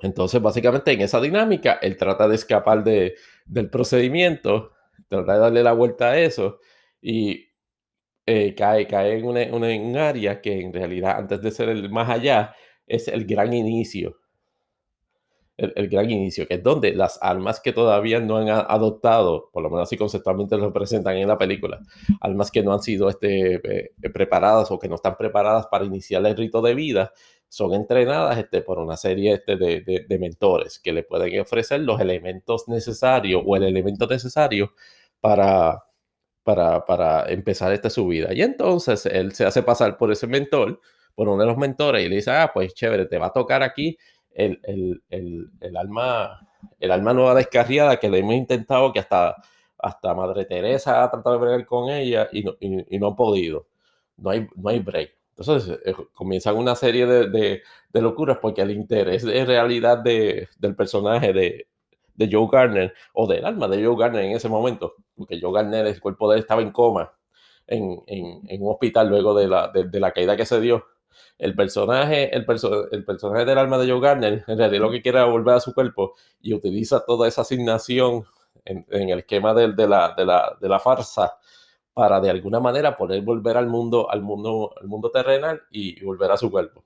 Entonces, básicamente en esa dinámica, él trata de escapar de, del procedimiento, trata de darle la vuelta a eso y eh, cae, cae en, una, una, en un área que en realidad antes de ser el más allá, es el gran inicio. El, gran inicio, que es donde las almas que todavía no han adoptado, por lo menos así conceptualmente lo presentan en la película, almas que no han sido este, eh, preparadas o que no están preparadas para iniciar el rito de vida, son entrenadas este, por una serie este, de, de, mentores que le pueden ofrecer los elementos necesarios o el elemento necesario para, para, para empezar esta su vida. Y entonces él se hace pasar por ese mentor por uno de los mentores y le dice, ah, pues chévere, te va a tocar aquí el, el, el, alma, el alma nueva descarriada que le hemos intentado, que hasta, hasta Madre Teresa ha tratado de bregar con ella y no, y, no ha podido. No hay, no hay break. Entonces eh, comienzan una serie de, de, locuras porque el interés de realidad de, del personaje de, de Joe Garner o del alma de Joe Garner en ese momento, porque Joe Garner, el cuerpo de él estaba en coma en, en, en un hospital luego de la, de la caída que se dio el personaje, el, perso el, personaje del alma de Joe Garner, en realidad lo que quiere es volver a su cuerpo y utiliza toda esa asignación en, en el esquema de, de, la, de, la, de la farsa para de alguna manera poder volver al mundo, al mundo, al mundo terrenal y volver a su cuerpo.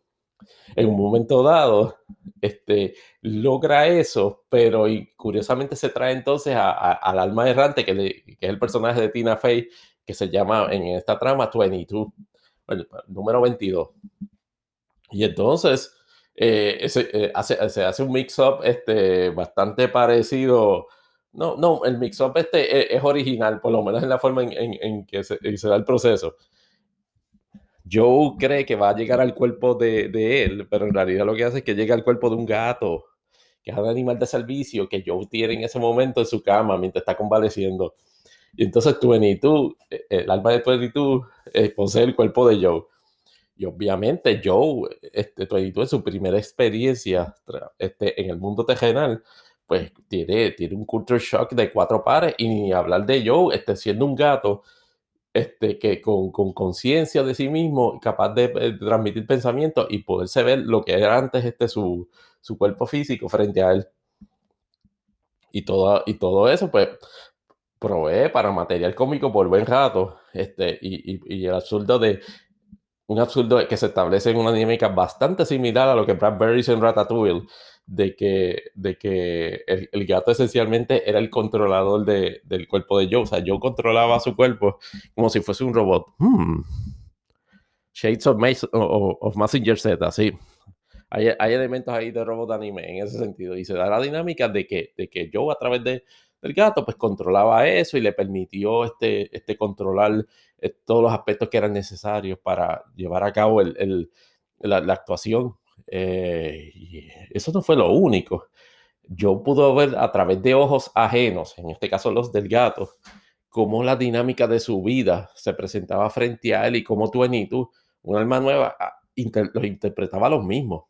En un momento dado, este, logra eso, pero y curiosamente se trae entonces a, a, al alma errante, que, le, que, es el personaje de Tina Fey, que se llama en esta trama 22 el número 22. Y entonces eh, ese, eh, hace, se hace un mix-up este, bastante parecido. No, no, el mix-up este es, es, original, por lo menos en la forma en, en, en que se, se, da el proceso. Joe cree que va a llegar al cuerpo de, de, él, pero en realidad lo que hace es que llega al cuerpo de un gato, que es un animal de servicio que Joe tiene en ese momento en su cama mientras está convaleciendo. Y entonces 22, eh, el alma de 22 eh, posee el cuerpo de Joe. Y obviamente Joe, este, 22 en su primera experiencia este, en el mundo terrenal, pues tiene, tiene un culture shock de cuatro pares y ni hablar de Joe, este, siendo un gato este, que con conciencia de sí mismo, capaz de, de, transmitir pensamientos y poderse ver lo que era antes este, su, su cuerpo físico frente a él. Y todo, y todo eso, pues, provee para material cómico por buen rato. Este, y, y, el absurdo de. Un absurdo que se establece en una dinámica bastante similar a lo que Bradbury hizo en Ratatouille, de que, de que el, gato esencialmente era el controlador de, del cuerpo de Joe. O sea, Joe controlaba su cuerpo como si fuese un robot. Hmm. Shades of, of Messenger Z, sí. Hay, hay, elementos ahí de robot anime en ese sentido. Y se da la dinámica de que, de que Joe a través de, del gato pues controlaba eso y le permitió este, este controlar eh, todos los aspectos que eran necesarios para llevar a cabo el, la, actuación eh, y eso no fue lo único. Yo pude ver a través de ojos ajenos, en este caso los del gato, cómo la dinámica de su vida se presentaba frente a él y cómo tú, tú un alma nueva, ah, los interpretaba los mismos.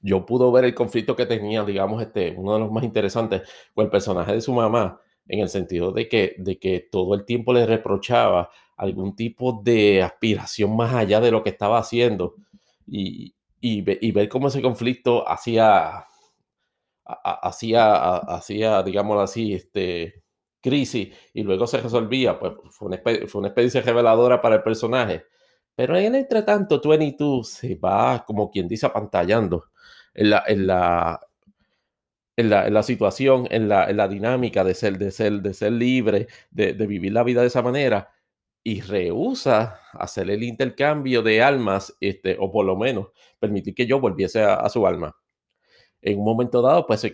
Yo pude ver el conflicto que tenía, digamos, este, uno de los más interesantes, con el personaje de su mamá, en el sentido de que, de que todo el tiempo le reprochaba algún tipo de aspiración más allá de lo que estaba haciendo y, y, ver cómo ese conflicto hacía, hacía, hacía así, este, crisis y luego se resolvía, pues fue una, fue una experiencia reveladora para el personaje. Pero en el entretanto, 22 se va, como quien dice, apantallando en la, en la, en la, situación, en la, en la, dinámica de ser, de ser, de ser libre, de, de, vivir la vida de esa manera, y rehúsa hacer el intercambio de almas, este, o por lo menos permitir que yo volviese a, su alma. En un momento dado, pues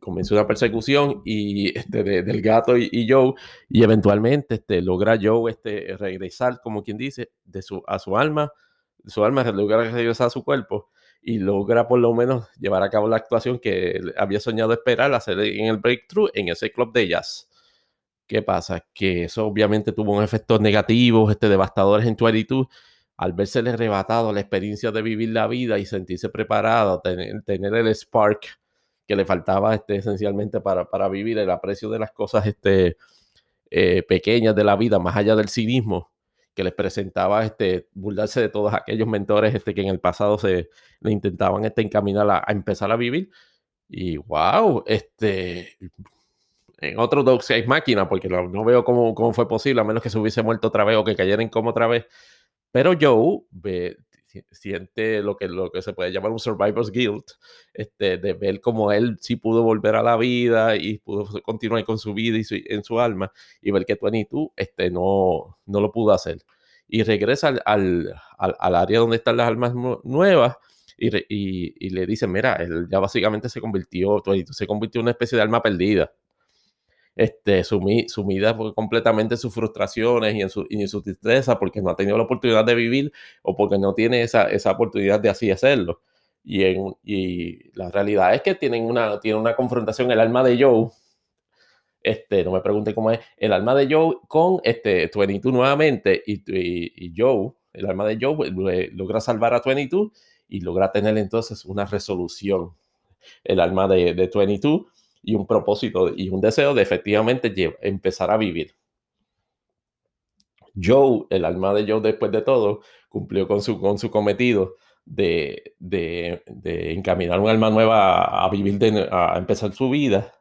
comenzó una persecución y, este, del gato y, Joe, y eventualmente este, logra Joe este, regresar, como quien dice, de su, a su alma, su alma logra regresar a su cuerpo y logra por lo menos llevar a cabo la actuación que había soñado esperar hacer en el breakthrough en ese club de jazz. ¿Qué pasa? Que eso obviamente tuvo un efecto negativo, este, devastadores en 22, al verse arrebatado la experiencia de vivir la vida y sentirse preparado, tener, tener el spark que le faltaba este, esencialmente para, para vivir el aprecio de las cosas este, eh, pequeñas de la vida, más allá del cinismo, que les presentaba este, burlarse de todos aquellos mentores este, que en el pasado se le intentaban este, encaminar a, a empezar a vivir. Y wow, este, en otro Dog Side Máquina, porque no, veo cómo, cómo, fue posible, a menos que se hubiese muerto otra vez o que cayera en coma otra vez. Pero Joe ve, siente lo que, lo que se puede llamar un survivor's guilt, este, de ver cómo él sí pudo volver a la vida y pudo continuar con su vida y en su alma, y ver que 22 este, no, no lo pudo hacer. Y regresa al, al, al, área donde están las almas nuevas. Y, y, le dice, mira, él ya básicamente se convirtió, se convirtió en una especie de alma perdida este, sumida completamente en sus frustraciones y en, su, y porque no ha tenido la oportunidad de vivir o porque no tiene esa, oportunidad de así hacerlo. Y, y la realidad es que tienen una, tiene una confrontación el alma de Joe. Este, no me pregunte cómo es, el alma de Joe con este 22 nuevamente y, y, Joe, el alma de Joe logra salvar a 22 y logra tener entonces una resolución. El alma de, de 22 y un propósito y un deseo de efectivamente empezar a vivir. Joe, el alma de Joe después de todo, cumplió con su, con su cometido de, de, encaminar un alma nueva a, vivir, de, a empezar su vida.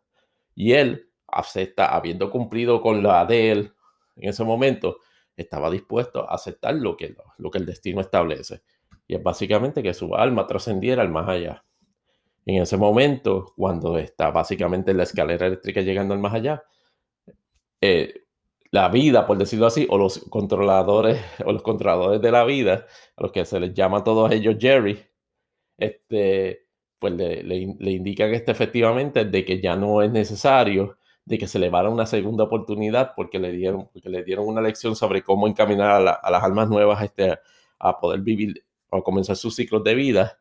Y él acepta, habiendo cumplido con la de él en ese momento, estaba dispuesto a aceptar lo que, lo que el destino establece. Y es básicamente que su alma trascendiera al más allá en ese momento, cuando está básicamente la escalera eléctrica llegando al más allá, eh, la vida, por decirlo así, o los controladores, *laughs* o los controladores de la vida, a los que se les llama a todos ellos Jerry, este, pues le, le, le indican este, efectivamente de que ya no es necesario de que se le vara una segunda oportunidad porque le dieron, porque le dieron una lección sobre cómo encaminar a, a las almas nuevas este, a poder vivir o comenzar sus ciclos de vida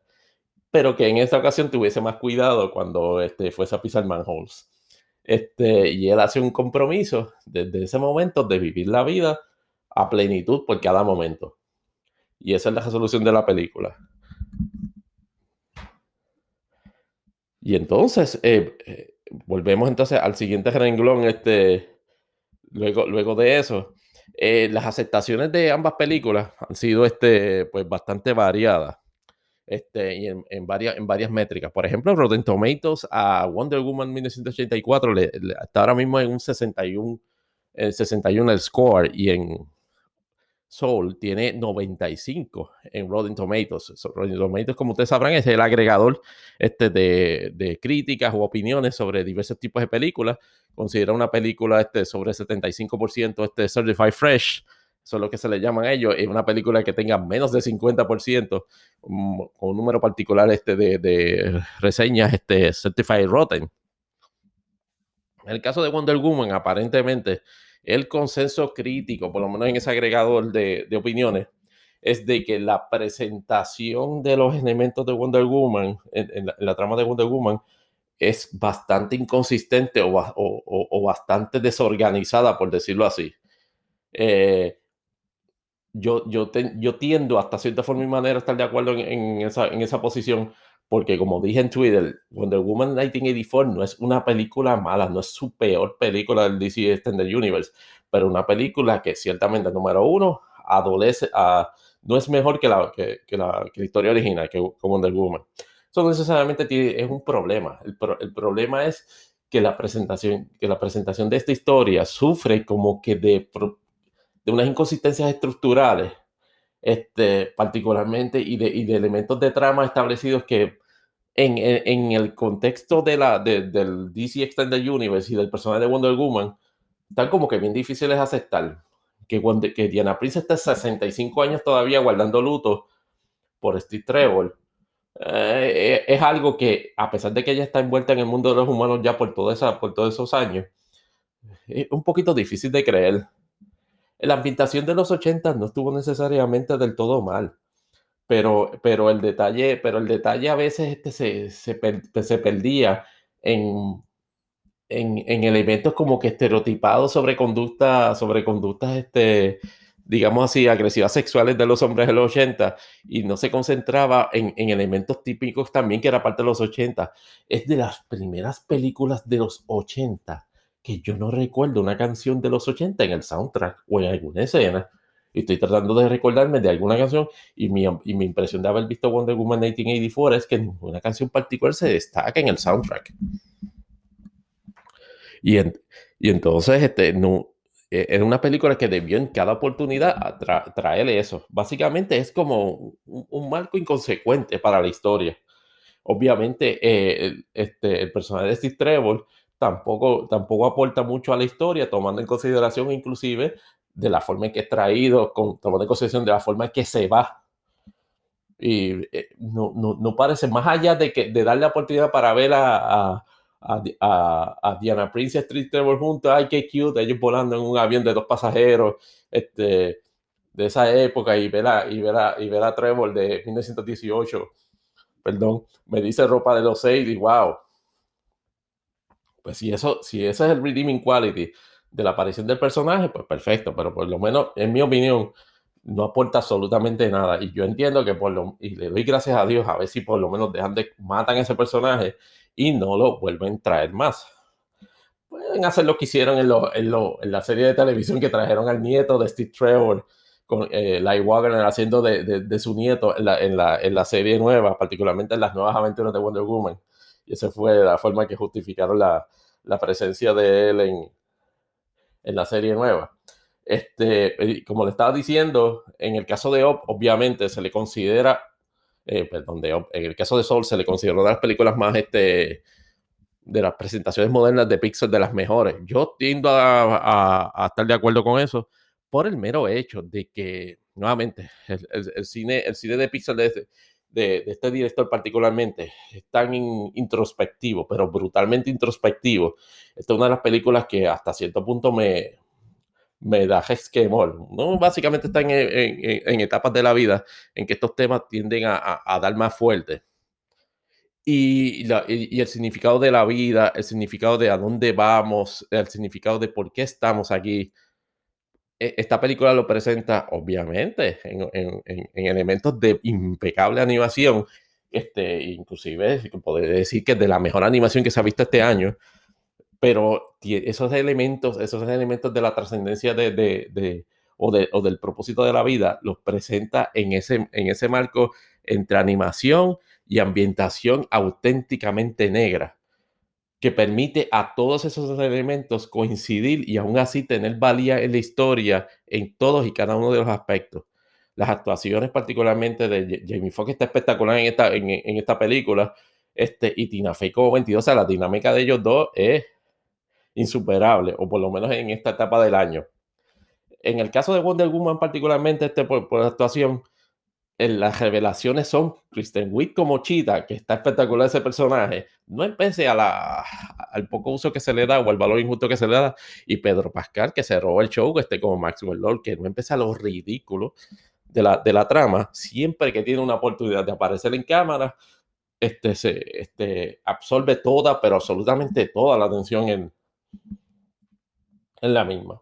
pero que en esta ocasión tuviese más cuidado cuando este, fuese a pisar manholes. Este, y él hace un compromiso desde ese momento de vivir la vida a plenitud por cada momento. Y esa es la resolución de la película. Y entonces, eh, eh, volvemos entonces al siguiente renglón, este, luego, luego de eso. Eh, las aceptaciones de ambas películas han sido este, pues, bastante variadas. Este, y en, varias, en varias métricas. Por ejemplo, Rotten Tomatoes a Wonder Woman 1984 le, está ahora mismo en un 61, el 61 el score y en Soul tiene 95 en Rotten Tomatoes. Rotten Tomatoes, como ustedes sabrán, es el agregador este, de, de, críticas o opiniones sobre diversos tipos de películas. Considera una película este, sobre 75% este Certified Fresh eso es lo que se le llaman a ellos, es una película que tenga menos de 50%, mm, con un número particular este de, reseñas este, Certified Rotten. En el caso de Wonder Woman, aparentemente, el consenso crítico, por lo menos en ese agregador de, opiniones, es de que la presentación de los elementos de Wonder Woman, en, la, trama de Wonder Woman, es bastante inconsistente o, bastante desorganizada, por decirlo así. Eh, yo, yo, yo tiendo hasta cierta forma y manera a estar de acuerdo en, esa, en esa posición, porque como dije en Twitter, Wonder Woman 1984 no es una película mala, no es su peor película del DC Extended Universe, pero una película que ciertamente, número uno, adolece, a, no es mejor que la, que, que la, que la historia original, que, Wonder Woman. Eso no necesariamente tiene, es un problema. El, el problema es que la presentación, que la presentación de esta historia sufre como que de de unas inconsistencias estructurales, este, particularmente, y de, y de elementos de trama establecidos que en, en, el contexto de la, del DC Extended Universe y del personaje de Wonder Woman, están como que bien difíciles de aceptar. Que, que Diana Prince esté 65 años todavía guardando luto por Steve Trevor. Eh, es algo que, a pesar de que ella está envuelta en el mundo de los humanos ya por, toda esa, por todos esos años, es un poquito difícil de creer la ambientación de los 80 no estuvo necesariamente del todo mal, pero, pero, el, detalle, pero el detalle a veces este se, se, se perdía en, en, en, elementos como que estereotipados sobre conducta, sobre conductas, este, digamos así, agresivas sexuales de los hombres de los 80 y no se concentraba en, en, elementos típicos también que era parte de los 80. Es de las primeras películas de los 80 que yo no recuerdo una canción de los 80 en el soundtrack o en alguna escena. Y estoy tratando de recordarme de alguna canción y mi, y mi impresión de haber visto Wonder Woman 1984 es que ninguna canción particular se destaca en el soundtrack. Y, y entonces, este, no, era una película que debió en cada oportunidad traerle eso. Básicamente es como un, marco inconsecuente para la historia. Obviamente, eh, el, este, el personaje de Steve Trevor tampoco, tampoco aporta mucho a la historia, tomando en consideración inclusive de la forma en que es traído, con, tomando en consideración de la forma en que se va. Y eh, no, no, no, parece, más allá de, que, de darle la oportunidad para ver a, a, a, Diana Prince y Street Trevor juntos, ay, qué cute, ellos volando en un avión de dos pasajeros, este, de esa época, y ver a, y ver a, y ver a Trevor de 1918, perdón, me dice ropa de los seis, y wow, pues si eso, si ese es el redeeming quality de la aparición del personaje, pues perfecto, pero por lo menos, en mi opinión, no aporta absolutamente nada. Y yo entiendo que por lo, y le doy gracias a Dios a ver si por lo menos dejan de, matan a ese personaje y no lo vuelven a traer más. Pueden hacer lo que hicieron en, lo, en, lo, en la serie de televisión que trajeron al nieto de Steve Trevor, con eh, Light Wagner haciendo de, de, de, su nieto en la, en, la, en la serie nueva, particularmente en las nuevas aventuras de Wonder Woman. Y esa fue la forma que justificaron la, la presencia de él en, en la serie nueva. Este, como le estaba diciendo, en el caso de Op, obviamente se le considera, eh, en el caso de Soul se le considera una de las películas más, este, de las presentaciones modernas de Pixar de las mejores. Yo tiendo a, estar de acuerdo con eso por el mero hecho de que, nuevamente, el, el, cine, el cine de Pixar de, de, este director particularmente es tan introspectivo, pero brutalmente introspectivo. Esta es una de las películas que hasta cierto punto me, me da esquemor. ¿no? Básicamente están en, etapas de la vida en que estos temas tienden a, dar más fuerte. Y, y, el significado de la vida, el significado de a dónde vamos, el significado de por qué estamos aquí, esta película lo presenta, obviamente, en, elementos de impecable animación. Este, inclusive, poder decir que es de la mejor animación que se ha visto este año. Pero esos elementos, esos elementos de la trascendencia de, o, del propósito de la vida, los presenta en ese, en ese marco entre animación y ambientación auténticamente negra, que permite a todos esos elementos coincidir y aún así tener valía en la historia en todos y cada uno de los aspectos. Las actuaciones particularmente de Jamie Foxx está espectacular en esta, en, esta película, este, y Tina Fey como 22, o sea, la dinámica de ellos dos es insuperable, o por lo menos en esta etapa del año. En el caso de Wonder Woman particularmente, este, por, por la actuación, las revelaciones son Kristen Wiig como Cheetah, que está espectacular ese personaje, no empecé a la, al poco uso que se le da o al valor injusto que se le da, y Pedro Pascal, que se robó el show, este como Maxwell Lord, que no empecé a lo ridículo de la, de la trama, siempre que tiene una oportunidad de aparecer en cámara, este, se, este, absorbe toda, pero absolutamente toda la atención en, en la misma.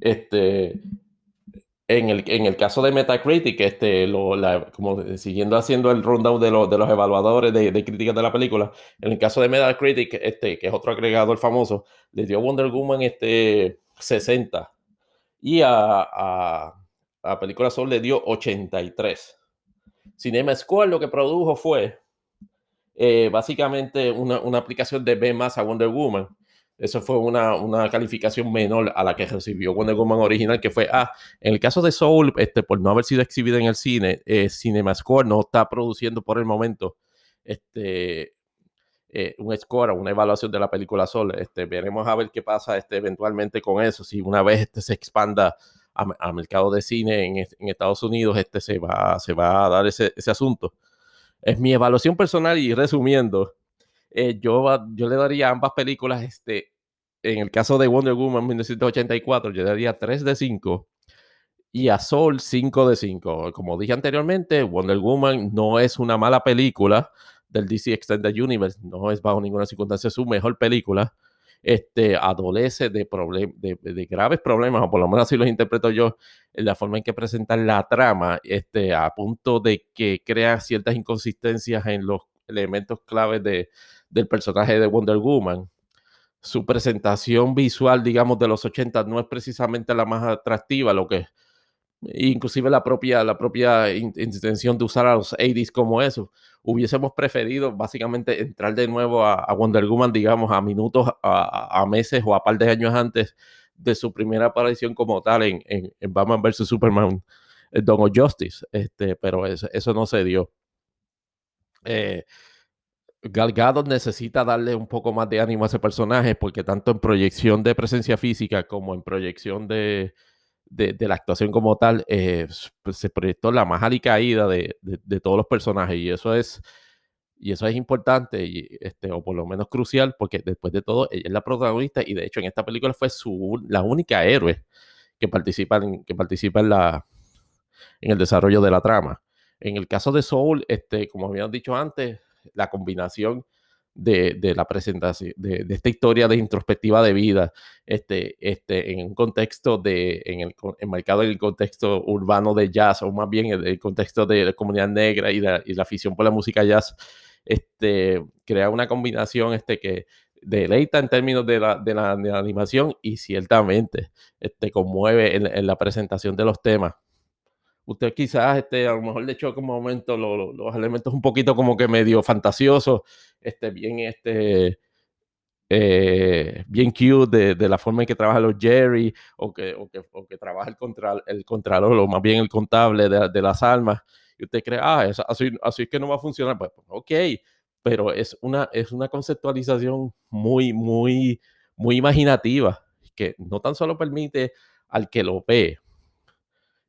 Este, en el, en el caso de Metacritic, este, lo, como siguiendo haciendo el rundown de, de los evaluadores de, de, críticas de la película, en el caso de Metacritic, este, que es otro agregador famoso, le dio Wonder Woman este, 60 y a, a, a Película Sol le dio 83. Cinema Square lo que produjo fue eh, básicamente una, una, aplicación de B más a Wonder Woman eso fue una, una, calificación menor a la que recibió Wonder Woman original, que fue A. En el caso de Soul, este, por no haber sido exhibida en el cine, eh, CinemaScore no está produciendo por el momento este, eh, un score, una evaluación de la película Soul. Este, veremos a ver qué pasa este, eventualmente con eso. Si una vez este, se expanda al mercado de cine en, en, Estados Unidos, este, se, va, se va a dar ese, ese asunto. Es mi evaluación personal y resumiendo, eh, yo, yo le daría a ambas películas, este, en el caso de Wonder Woman 1984, yo daría 3 de 5 y a Soul 5 de 5. Como dije anteriormente, Wonder Woman no es una mala película del DC Extended Universe, no es bajo ninguna circunstancia su mejor película. Este, adolece de, de, de, graves problemas, o por lo menos así los interpreto yo, en la forma en que presentan la trama, este, a punto de que crea ciertas inconsistencias en los elementos claves de, del personaje de Wonder Woman. Su presentación visual, digamos, de los 80 no es precisamente la más atractiva, lo que inclusive la propia, la propia intención de usar a los 80s como eso. Hubiésemos preferido básicamente entrar de nuevo a, Wonder Woman, digamos, a minutos, a, meses o a par de años antes de su primera aparición como tal en, en, Batman vs. Superman, eh, of Justice. Este, pero eso, eso no se dio. Eh, Gal Gadot necesita darle un poco más de ánimo a ese personaje porque tanto en proyección de presencia física como en proyección de, de, la actuación como tal, eh, pues, se proyectó la más alicaída de, de, todos los personajes y eso es y eso es importante y, este, o por lo menos crucial porque después de todo ella es la protagonista y de hecho en esta película fue su, la única héroe que participa en, que participa en, la, en el desarrollo de la trama. En el caso de Soul, este, como habíamos dicho antes, la combinación de, la presentación, de, esta historia de introspectiva de vida, este, este, en un contexto de, en el enmarcado en el contexto urbano de jazz, o más bien en el contexto de la comunidad negra y la afición por la música jazz, este, crea una combinación este, que deleita en términos de la, de la, animación y ciertamente este, conmueve en la presentación de los temas usted quizás este, a lo mejor le echó como momento los elementos un poquito como que medio fantasiosos, este, bien, este, eh, bien cute de, la forma en que trabaja los Jerry o que, o que, o que trabaja el, contra, el contralor o más bien el contable de, las almas. Y usted cree, ah, así, así es que no va a funcionar. Pues, pues, ok, pero es una, es una conceptualización muy, muy, muy imaginativa que no tan solo permite al que lo ve,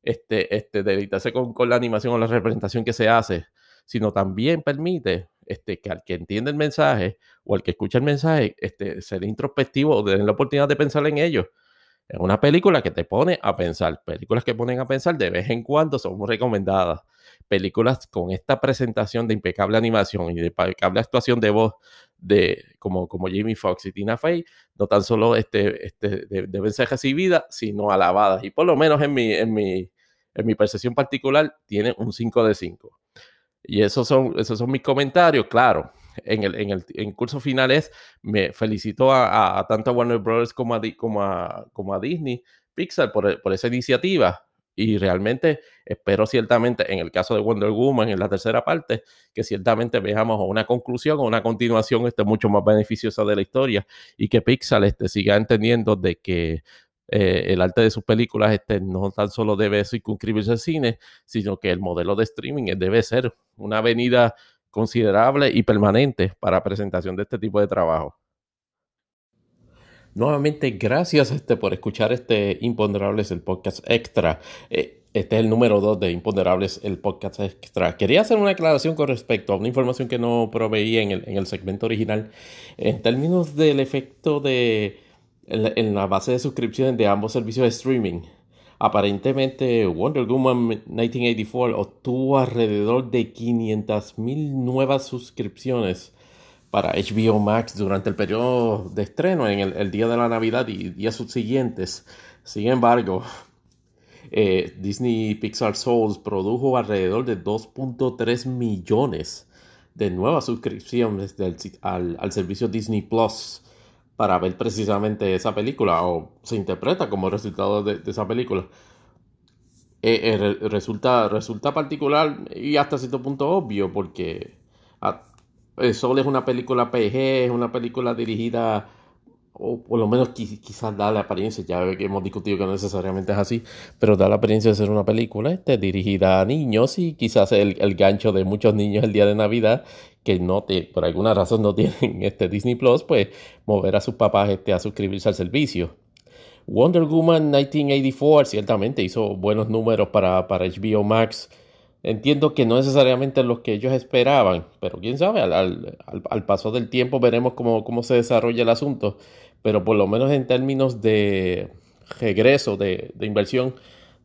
este, este, deleitarse con, con, la animación o la representación que se hace, sino también permite este, que al que entiende el mensaje o al que escucha el mensaje, este, ser introspectivo o tener la oportunidad de pensar en ello. Es una película que te pone a pensar. Películas que ponen a pensar de vez en cuando son muy recomendadas. Películas con esta presentación de impecable animación y de impecable actuación de voz de como, como Jamie Foxx y Tina Fey, no tan solo este, este, deben ser recibidas, sino alabadas. Y por lo menos en mi, en mi, en mi percepción particular, tiene un 5 de 5. Y esos son, esos son mis comentarios, claro. En el, en el curso final es, me felicito a, tanto a Warner Brothers como a, como a, como a Disney, Pixar, por, por esa iniciativa, y realmente espero ciertamente, en el caso de Wonder Woman, en la tercera parte, que ciertamente veamos una conclusión o una continuación este, mucho más beneficiosa de la historia y que Pixar este, siga entendiendo de que eh, el arte de sus películas este, no tan solo debe circunscribirse al cine, sino que el modelo de streaming debe ser una avenida considerable y permanente para presentación de este tipo de trabajo. Nuevamente, gracias este, por escuchar este Imponderables, el podcast extra. Eh, este es el número 2 de Imponderables, el podcast extra. Quería hacer una aclaración con respecto a una información que no proveí en el, en el segmento original. En términos del efecto de en la, base de suscripciones de ambos servicios de streaming. Aparentemente, Wonder Woman 1984 obtuvo alrededor de 500.000 nuevas suscripciones para HBO Max durante el periodo de estreno, en el, día de la Navidad y días subsiguientes. Sin embargo, eh, Disney Pixar Souls produjo alrededor de 2.3 millones de nuevas suscripciones al, servicio Disney Plus para ver precisamente esa película o se interpreta como resultado de, esa película. Eh, eh, resulta, resulta particular y hasta cierto punto obvio porque ah, Soul es una película PG, es una película dirigida, o por lo menos quizás da la apariencia, ya hemos discutido que no necesariamente es así, pero da la apariencia de ser una película este, dirigida a niños y quizás el, el gancho de muchos niños el día de Navidad que no te, por alguna razón no *laughs* tienen este Disney Plus, pues mover a sus papás este, a suscribirse al servicio. Wonder Woman 1984 ciertamente hizo buenos números para, para HBO Max Entiendo que no necesariamente los que ellos esperaban, pero quién sabe, al, paso del tiempo veremos cómo, cómo, se desarrolla el asunto, pero por lo menos en términos de regreso de, inversión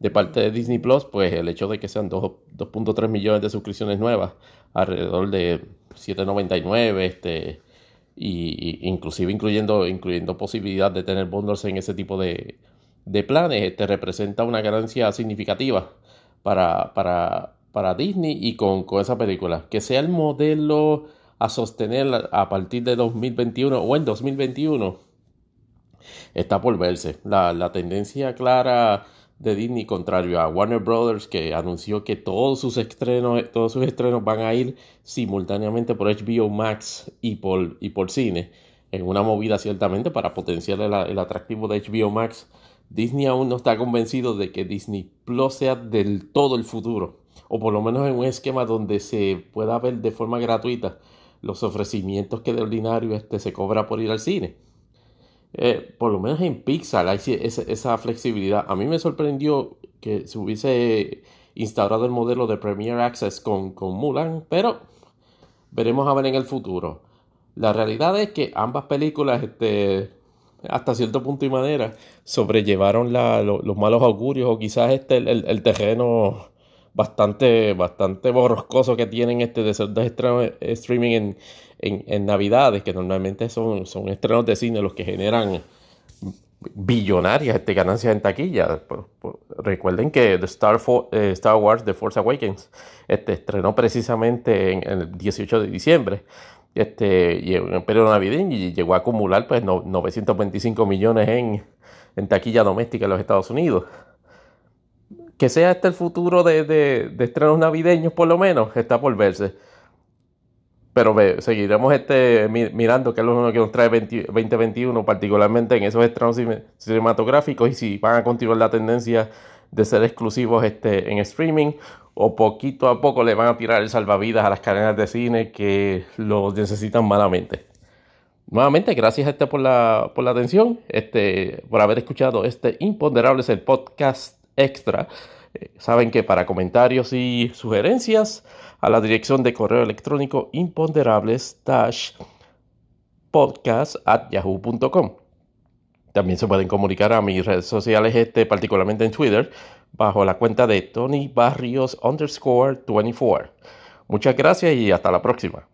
de parte de Disney Plus, pues el hecho de que sean 2.3 millones de suscripciones nuevas, alrededor de 7.99, este, y, inclusive incluyendo, incluyendo posibilidad de tener bundles en ese tipo de, de planes, este, representa una ganancia significativa para, para, para Disney y con, con esa película. Que sea el modelo a sostener a partir de 2021 o en 2021 está por verse. La, la, tendencia clara de Disney, contrario a Warner Brothers, que anunció que todos sus estrenos, todos sus estrenos van a ir simultáneamente por HBO Max y por, y por cine, en una movida ciertamente para potenciar el, el atractivo de HBO Max. Disney aún no está convencido de que Disney Plus sea del todo el futuro o por lo menos en un esquema donde se pueda ver de forma gratuita los ofrecimientos que de ordinario este, se cobra por ir al cine. Eh, por lo menos en Pixar hay esa, flexibilidad. A mí me sorprendió que se hubiese instaurado el modelo de Premier Access con, con Mulan, pero veremos a ver en el futuro. La realidad es que ambas películas, este, hasta cierto punto y manera, sobrellevaron los malos augurios o quizás este, el terreno bastante, bastante borroscoso que tienen este de ser estrenos streaming en, en, Navidades, que normalmente son, son estrenos de cine los que generan billonarias este, ganancias en taquilla. recuerden que The Star, eh, Star Wars The Force Awakens este, estrenó precisamente en, el 18 de diciembre este, y en el periodo navideño y llegó a acumular pues, 925 millones en, en taquilla doméstica en los Estados Unidos que sea este el futuro de, de, estrenos navideños, por lo menos, está por verse. Pero seguiremos este, mirando qué es lo que nos trae 2021, particularmente en esos estrenos cinematográficos y si van a continuar la tendencia de ser exclusivos este, en streaming o poquito a poco le van a tirar el salvavidas a las cadenas de cine que lo necesitan malamente. Nuevamente, gracias este por la, por la atención, este, por haber escuchado este Imponderable es el podcast extra. Eh, saben que para comentarios y sugerencias a la dirección de correo electrónico imponderables podcast at yahoo.com. También se pueden comunicar a mis redes sociales, este, particularmente en Twitter, bajo la cuenta de Tony Barrios underscore 24. Muchas gracias y hasta la próxima.